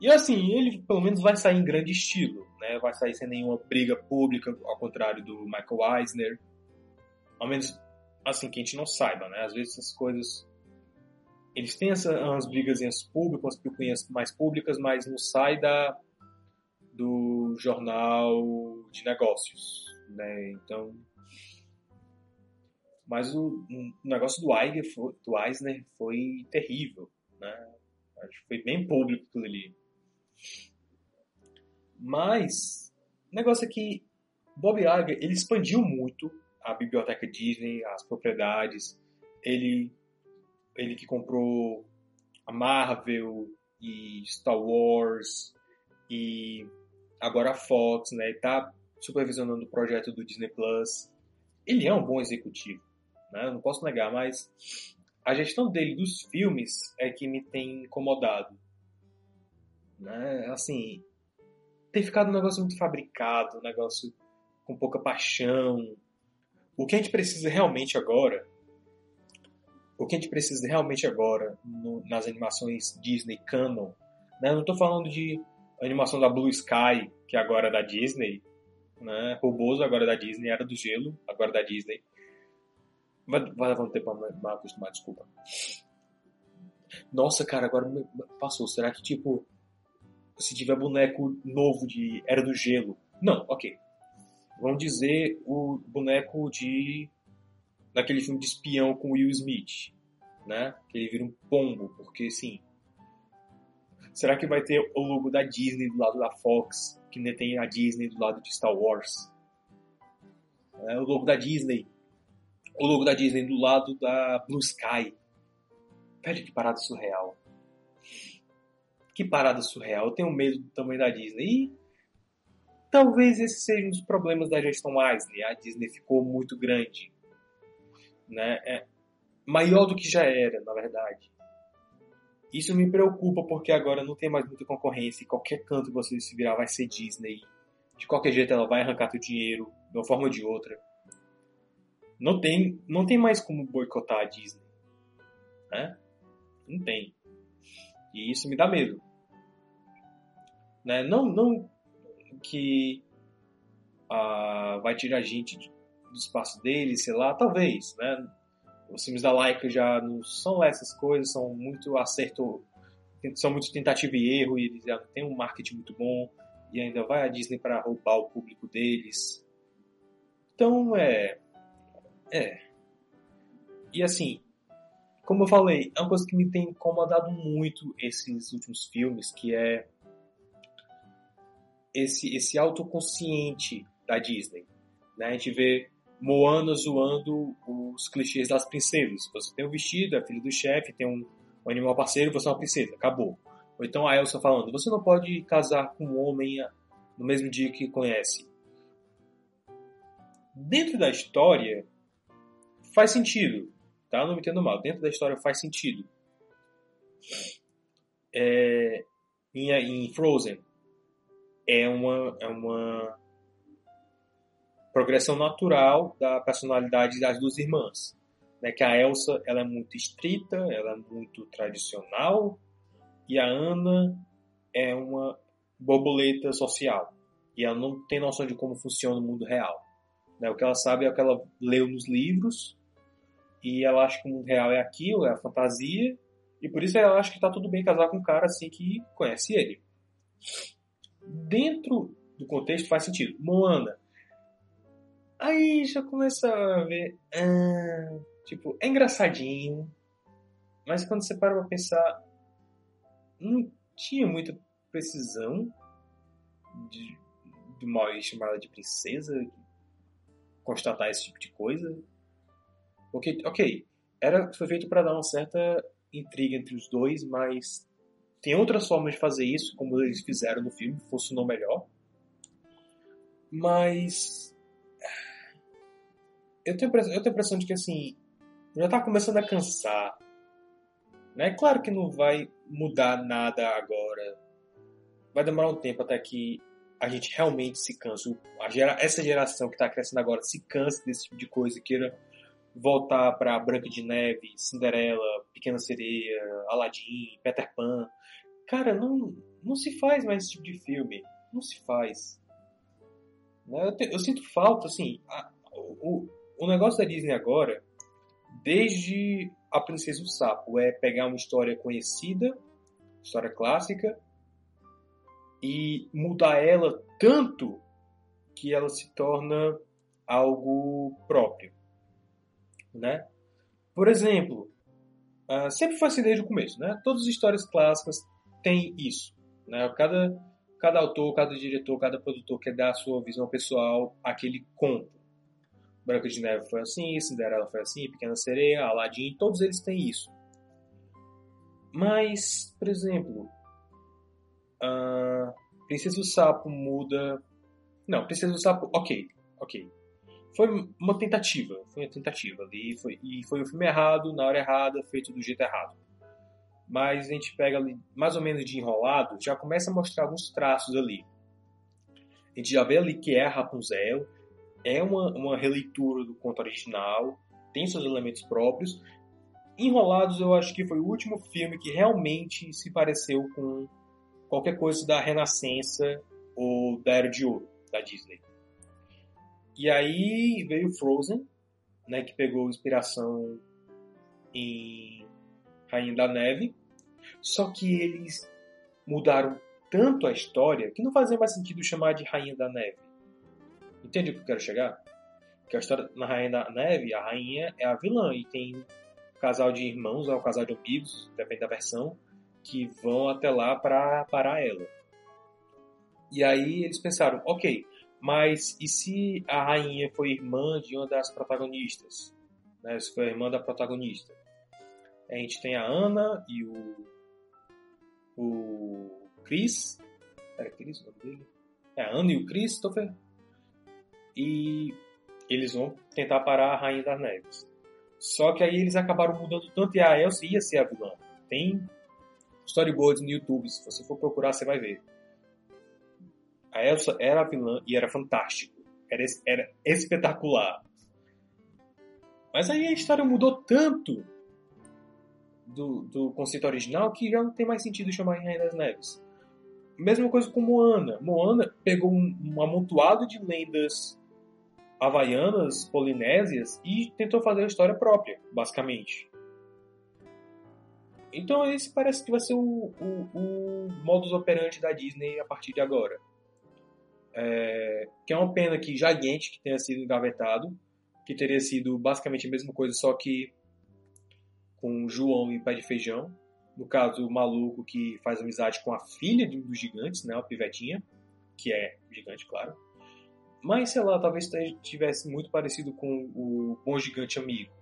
S2: E assim, ele pelo menos vai sair em grande estilo, né? Vai sair sem nenhuma briga pública, ao contrário do Michael Eisner. Ao menos, assim, que a gente não saiba, né? Às vezes essas coisas... Eles têm essas, umas brigazinhas públicas, umas picuinhas mais públicas, mas não sai da, do jornal de negócios, né? Então... Mas o, o negócio do, Eiger, do Eisner foi terrível, né? Acho que foi bem público aquilo ali. Mas, o negócio é que Bob Iger, ele expandiu muito a biblioteca Disney, as propriedades. Ele, ele que comprou a Marvel e Star Wars e agora a Fox, né? Ele tá supervisionando o projeto do Disney Plus. Ele é um bom executivo, né? Não posso negar, mas a gestão dele dos filmes é que me tem incomodado. Né? Assim, tem ficado um negócio muito fabricado, um negócio com pouca paixão. O que a gente precisa realmente agora, o que a gente precisa realmente agora no, nas animações Disney canon, né? Não estou falando de animação da Blue Sky, que agora é da Disney, né? Roboso agora é da Disney, era do gelo, agora é da Disney. Vai, vai levar um tempo pra me acostumar, desculpa. Nossa, cara, agora passou. Será que, tipo, se tiver boneco novo de Era do Gelo. Não, ok. Vamos dizer o boneco de. daquele filme de espião com Will Smith. Né? Que ele vira um pombo, porque sim. Será que vai ter o logo da Disney do lado da Fox, que nem tem a Disney do lado de Star Wars? É, o logo da Disney. O logo da Disney do lado da Blue Sky. Velho, que parada surreal que parada surreal. Eu tenho medo do tamanho da Disney. E talvez esse seja um dos problemas da gestão Eisner. A Disney ficou muito grande. Né? É maior do que já era, na verdade. Isso me preocupa porque agora não tem mais muita concorrência e qualquer canto que você se virar vai ser Disney. De qualquer jeito ela vai arrancar teu dinheiro, de uma forma ou de outra. Não tem, não tem mais como boicotar a Disney. Né? Não tem. E isso me dá medo. Né? Não, não que ah, vai tirar a gente do espaço dele, sei lá, talvez, né? Os filmes da Laika já não são essas coisas, são muito acerto, são muito tentativa e erro, e eles já têm um marketing muito bom, e ainda vai a Disney para roubar o público deles. Então, é. É. E assim, como eu falei, é uma coisa que me tem incomodado muito esses últimos filmes, que é esse, esse autoconsciente da Disney. Né? A gente vê Moana zoando os clichês das princesas. Você tem um vestido, é filho do chefe, tem um, um animal parceiro, você é uma princesa, acabou. Ou então a Elsa falando, você não pode casar com um homem no mesmo dia que conhece. Dentro da história, faz sentido tá? Não me entendo mal. Dentro da história faz sentido. É, em, em Frozen é uma, é uma progressão natural da personalidade das duas irmãs. Né? Que a Elsa ela é muito estrita, ela é muito tradicional e a Ana é uma borboleta social. E ela não tem noção de como funciona o mundo real. Né? O que ela sabe é o que ela leu nos livros e ela acha que o mundo real é aquilo, é a fantasia. E por isso ela acha que tá tudo bem casar com um cara assim que conhece ele. Dentro do contexto faz sentido. Moana. Aí já começa a ver. Ah, tipo, é engraçadinho. Mas quando você para pra pensar. Não tinha muita precisão de, de chamar ela de princesa. Constatar esse tipo de coisa. Porque, ok, era, foi feito para dar uma certa intriga entre os dois, mas tem outras formas de fazer isso, como eles fizeram no filme, funcionou melhor. Mas. eu tenho, eu tenho a impressão de que assim, já tá começando a cansar. Né? Claro que não vai mudar nada agora. Vai demorar um tempo até que a gente realmente se canse. Gera, essa geração que está crescendo agora se canse desse tipo de coisa e queira voltar para Branca de Neve, Cinderela, Pequena Sereia, Aladdin, Peter Pan. Cara, não, não se faz mais esse tipo de filme. Não se faz. Né? Eu, te, eu sinto falta, assim. A, o, o negócio da Disney agora, desde A Princesa e o Sapo, é pegar uma história conhecida, história clássica, e mudar ela tanto que ela se torna algo próprio, né? Por exemplo, uh, sempre foi assim desde o começo, né? Todas as histórias clássicas têm isso, né? Cada cada autor, cada diretor, cada produtor quer dar a sua visão pessoal àquele conto. Branca de Neve foi assim, Cinderela foi assim, Pequena Sereia, Aladdin, todos eles têm isso. Mas, por exemplo, Uh, Princesa do Sapo muda. Não, Princesa do Sapo, ok, ok. Foi uma tentativa, foi uma tentativa ali, foi, e foi o filme errado, na hora errada, feito do jeito errado. Mas a gente pega ali, mais ou menos de enrolado, já começa a mostrar alguns traços ali. A gente já vê ali que é a Rapunzel, é uma, uma releitura do conto original, tem seus elementos próprios. Enrolados, eu acho que foi o último filme que realmente se pareceu com qualquer coisa da Renascença ou da Era de Ouro da Disney. E aí veio Frozen, né, que pegou inspiração em Rainha da Neve, só que eles mudaram tanto a história que não fazia mais sentido chamar de Rainha da Neve. Entende o que eu quero chegar? Que a história na Rainha da Neve, a rainha é a vilã e tem um casal de irmãos ou um casal de amigos, depende da versão, que vão até lá para parar ela. E aí eles pensaram, ok, mas e se a rainha foi irmã de uma das protagonistas? Né? Se foi a irmã da protagonista. A gente tem a Ana e o. O Chris. Era Chris o nome dele? É a Ana e o Christopher. E eles vão tentar parar a Rainha das Neves. Só que aí eles acabaram mudando tanto e a Elsa ia ser a vilã. Tem storyboards no YouTube. Se você for procurar, você vai ver. A Elsa era a vilã e era fantástico. Era, era espetacular. Mas aí a história mudou tanto do, do conceito original que já não tem mais sentido chamar Rainha das Neves. Mesma coisa com Moana. Moana pegou um, um amontoado de lendas havaianas, polinésias e tentou fazer a história própria, basicamente. Então esse parece que vai ser o, o, o modus operandi da Disney a partir de agora. É, que é uma pena que Gigante que tenha sido engavetado, que teria sido basicamente a mesma coisa, só que com João e Pé de Feijão. No caso, o maluco que faz amizade com a filha dos gigantes, né, a pivetinha, que é gigante, claro. Mas, sei lá, talvez tivesse muito parecido com o Bom Gigante Amigo,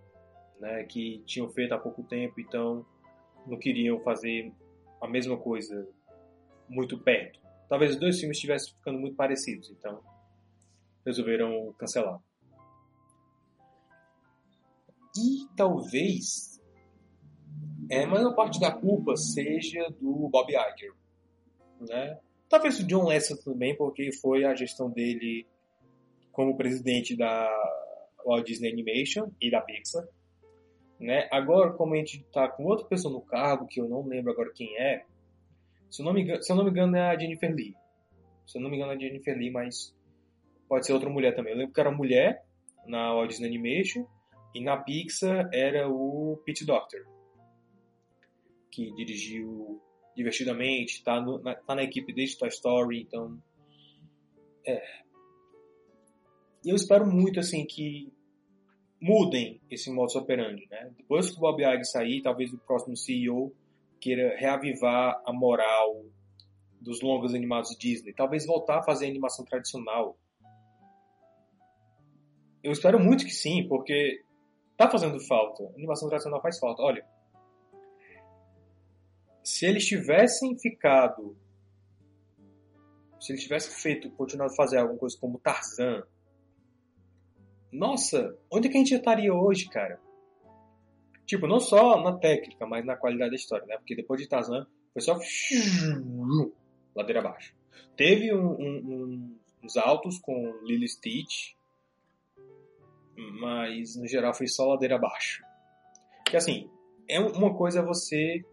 S2: né, que tinham feito há pouco tempo, então não queriam fazer a mesma coisa muito perto. Talvez os dois filmes estivessem ficando muito parecidos, então resolveram cancelar. E talvez é, a maior parte da culpa seja do Bob Iger, né? Talvez o John Lasseter também, porque foi a gestão dele como presidente da Walt Disney Animation e da Pixar. Né? Agora, como a gente está com outra pessoa no cargo, que eu não lembro agora quem é, se eu não me engano, é a Jennifer Lee. Se eu não me engano é a Jennifer Lee, mas pode ser outra mulher também. Eu lembro que era mulher na Walt Disney Animation e na Pixar era o Pete Doctor, que dirigiu Divertidamente, está na, tá na equipe desde Toy Story, então... É. E eu espero muito, assim, que mudem esse modus operandi, né? Depois que o Bob Iger sair, talvez o próximo CEO queira reavivar a moral dos longas animados Disney, talvez voltar a fazer animação tradicional. Eu espero muito que sim, porque tá fazendo falta. Animação tradicional faz falta. Olha, se eles tivessem ficado, se eles tivessem feito, continuado a fazer alguma coisa como Tarzan, nossa, onde é que a gente estaria hoje, cara? Tipo, não só na técnica, mas na qualidade da história, né? Porque depois de Tarzan, foi só ladeira abaixo. Teve um, um, uns altos com Lily Stitch, mas no geral foi só ladeira abaixo. Que assim, é uma coisa é você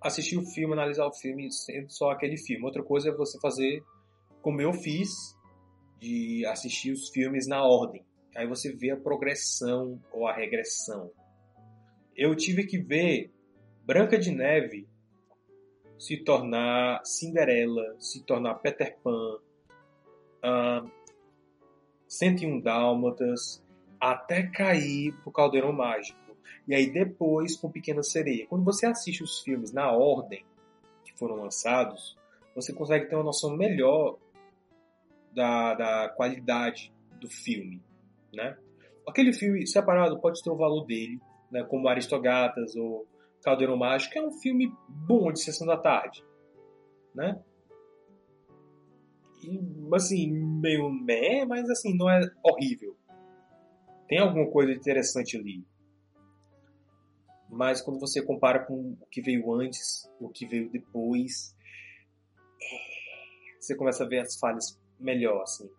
S2: assistir o filme, analisar o filme sendo só aquele filme. Outra coisa é você fazer como eu fiz, de assistir os filmes na ordem. Aí você vê a progressão ou a regressão. Eu tive que ver Branca de Neve se tornar Cinderela, se tornar Peter Pan, uh, 101 Dálmatas, até cair pro Caldeirão Mágico. E aí depois com Pequena Sereia. Quando você assiste os filmes na ordem que foram lançados, você consegue ter uma noção melhor da, da qualidade do filme, né? Aquele filme separado pode ter o valor dele, né? Como Aristogatas ou Caldeirão Mágico, é um filme bom de sessão da tarde, né? E, assim, meio meh, mas assim, não é horrível. Tem alguma coisa interessante ali. Mas quando você compara com o que veio antes, o que veio depois, é, você começa a ver as falhas melhor, assim.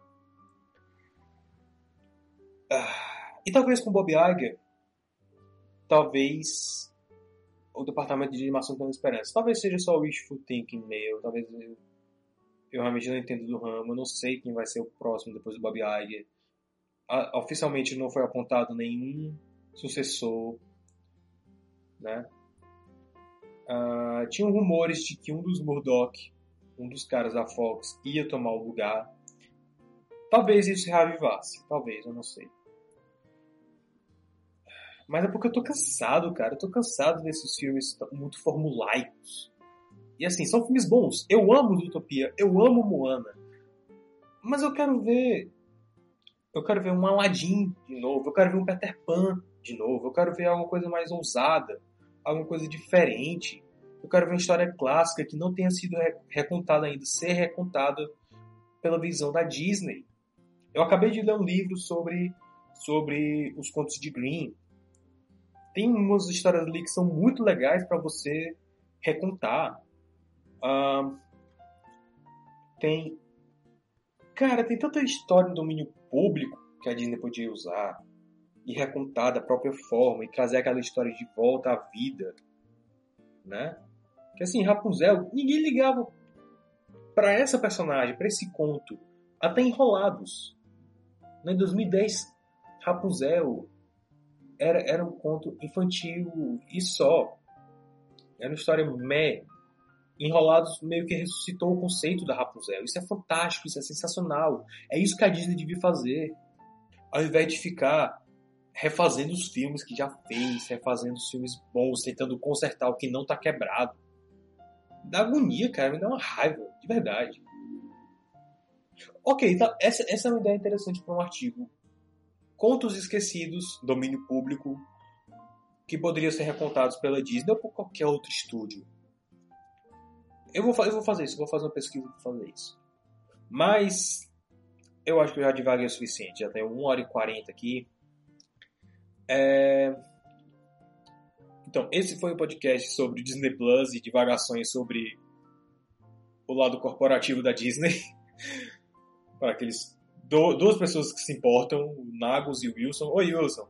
S2: Ah, e talvez com Bob Iger, talvez o departamento de animação tenha esperança. Talvez seja só o wishful thinking meu, talvez eu, eu realmente não entendo do ramo, eu não sei quem vai ser o próximo depois do Bob Iger. Ah, oficialmente não foi apontado nenhum sucessor né? Uh, tinham rumores de que um dos Murdoch, um dos caras da Fox, ia tomar o lugar. Talvez isso reavivasse, talvez, eu não sei. Mas é porque eu tô cansado, cara. Eu tô cansado desses filmes muito formulaicos. E assim, são filmes bons. Eu amo Utopia, eu amo Moana. Mas eu quero ver. Eu quero ver um Aladdin de novo. Eu quero ver um Peter Pan de novo. Eu quero ver alguma coisa mais ousada alguma coisa diferente. Eu quero ver uma história clássica que não tenha sido recontada ainda, ser recontada pela visão da Disney. Eu acabei de ler um livro sobre, sobre os contos de Green. Tem umas histórias ali que são muito legais para você recontar. tem. Cara, tem tanta história no domínio público que a Disney podia usar e recontar da própria forma e trazer aquela história de volta à vida, né? Que assim, Rapunzel, ninguém ligava para essa personagem, para esse conto, até enrolados. Em 2010, Rapunzel era, era um conto infantil e só. Era uma história meh. Enrolados meio que ressuscitou o conceito da Rapunzel. Isso é fantástico, isso é sensacional. É isso que a Disney devia fazer. Ao invés de ficar refazendo os filmes que já fez, refazendo os filmes bons, tentando consertar o que não tá quebrado. Dá agonia, cara, me dá uma raiva, de verdade. Ok, tá, essa, essa é uma ideia interessante para um artigo. Contos esquecidos, domínio público, que poderiam ser recontados pela Disney ou por qualquer outro estúdio. Eu vou, eu vou fazer isso, vou fazer uma pesquisa para fazer isso. Mas eu acho que eu já divaguei o suficiente, já tenho 1 hora e 40 aqui. É... Então, esse foi o podcast sobre Disney Plus e divagações sobre o lado corporativo da Disney. Para aqueles do, duas pessoas que se importam, o Nagos e o Wilson. Oi, Wilson.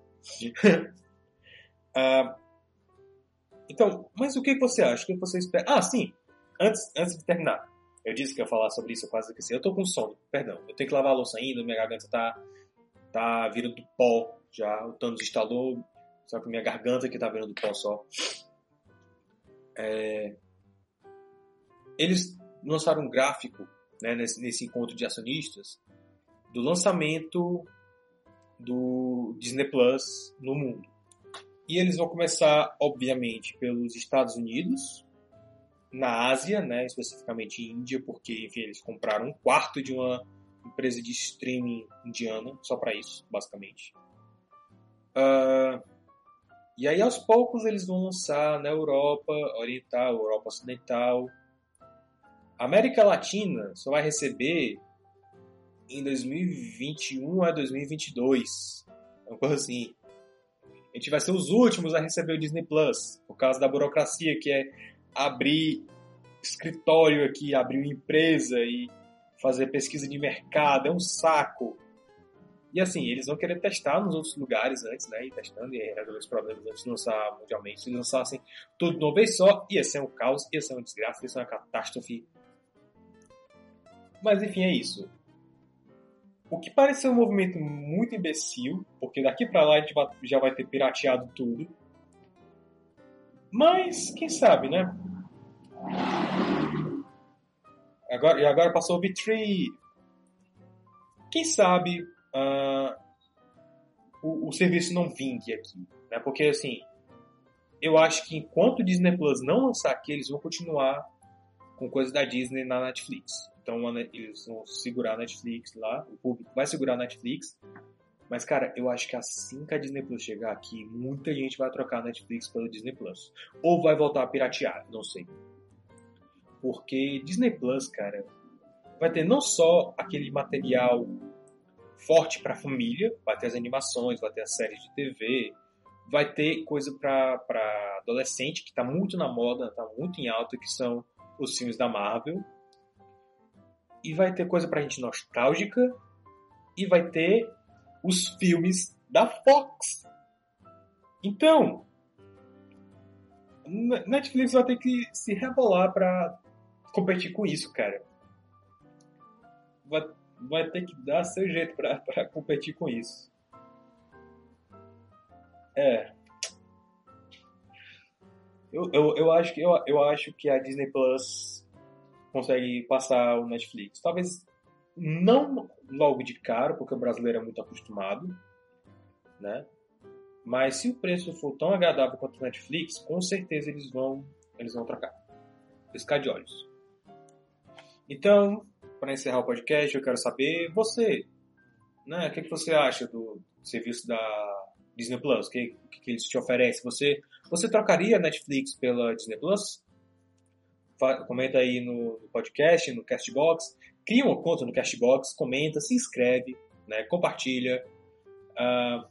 S2: uh, então, mas o que você acha? O que você espera? Ah, sim. Antes, antes de terminar, eu disse que ia falar sobre isso, eu quase esqueci. Eu tô com sono, perdão. Eu tenho que lavar a louça ainda, minha garganta tá, tá virando pó já o Thanos instalou, só que minha garganta que tá vendo do pó só. É... Eles lançaram um gráfico né, nesse, nesse encontro de acionistas do lançamento do Disney Plus no mundo. E eles vão começar, obviamente, pelos Estados Unidos, na Ásia, né, especificamente Índia, porque enfim, eles compraram um quarto de uma empresa de streaming indiana, só para isso, basicamente. Uh, e aí aos poucos eles vão lançar na Europa Oriental, Europa Ocidental. A América Latina só vai receber em 2021 a 2022. Uma coisa assim. A gente vai ser os últimos a receber o Disney Plus, por causa da burocracia que é abrir escritório aqui, abrir uma empresa e fazer pesquisa de mercado, é um saco. E assim, eles vão querer testar nos outros lugares antes, né? E testando e resolver os problemas antes de lançar mundialmente. Se lançassem tudo de uma vez só, ia ser um caos, ia ser uma desgraça, ia ser uma catástrofe. Mas enfim, é isso. O que parece ser um movimento muito imbecil, porque daqui para lá a gente já vai ter pirateado tudo. Mas, quem sabe, né? Agora, e agora passou o B3. Quem sabe uh, o, o, serviço não vingue aqui. Né? Porque, assim, eu acho que enquanto o Disney Plus não lançar aqui, eles vão continuar com coisas da Disney na Netflix. Então eles vão segurar a Netflix lá, o público vai segurar a Netflix. Mas, cara, eu acho que assim que a Disney Plus chegar aqui, muita gente vai trocar a Netflix pelo Disney Plus. Ou vai voltar a piratear, não sei. Porque Disney Plus, cara, vai ter não só aquele material forte para família, vai ter as animações, vai ter as séries de TV, vai ter coisa para adolescente que está muito na moda, está muito em alta, que são os filmes da Marvel, e vai ter coisa pra gente nostálgica e vai ter os filmes da Fox. Então, Netflix vai ter que se rebolar pra competir com isso, cara. Vai, vai ter que dar seu jeito pra competir com isso. É. Eu, eu, eu, acho que, eu, eu acho que a Disney Plus consegue passar o Netflix. Talvez não logo de cara, porque o brasileiro é muito acostumado, né? Mas se o preço for tão agradável quanto o Netflix, com certeza eles vão, eles vão trocar. Piscar de olhos. Então, para encerrar o podcast, eu quero saber você, né? O que, que você acha do serviço da Disney Plus? O que, que, que eles te oferecem? Você, você trocaria Netflix pela Disney Plus? Comenta aí no, podcast, no Castbox, cria uma conta no Castbox, comenta, se inscreve, né, compartilha, uh,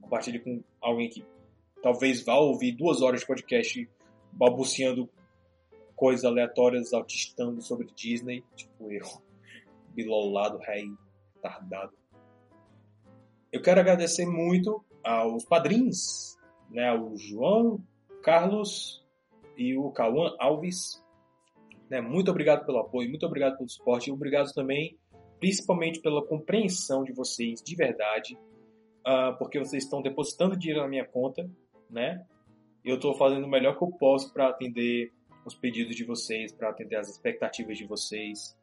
S2: compartilha com alguém que talvez vá ouvir duas horas de podcast balbuciando coisas aleatórias, autistando sobre Disney, tipo eu, bilolado, rei, tardado. Eu quero agradecer muito aos padrinhos, né, ao João, Carlos, e o Cauã Alves. Né? Muito obrigado pelo apoio, muito obrigado pelo suporte e obrigado também, principalmente pela compreensão de vocês, de verdade, uh, porque vocês estão depositando dinheiro na minha conta, né? Eu estou fazendo o melhor que eu posso para atender os pedidos de vocês, para atender as expectativas de vocês.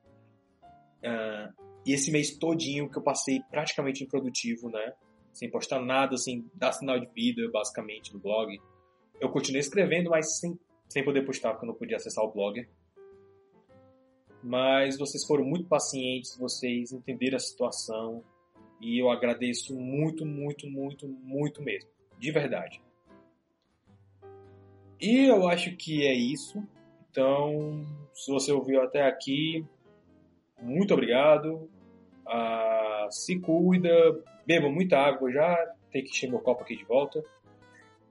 S2: Uh, e esse mês todinho que eu passei praticamente improdutivo, né? Sem postar nada, sem dar sinal de vida, basicamente, no blog. Eu continuei escrevendo, mas sem sem poder postar porque eu não podia acessar o blog. Mas vocês foram muito pacientes, vocês entenderam a situação e eu agradeço muito, muito, muito, muito mesmo, de verdade. E eu acho que é isso. Então, se você ouviu até aqui, muito obrigado. Ah, se cuida, beba muita água já, tem que encher meu copo aqui de volta.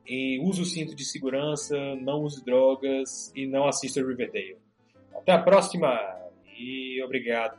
S2: E use o cinto de segurança, não use drogas e não assista Riverdale. Até a próxima e obrigado.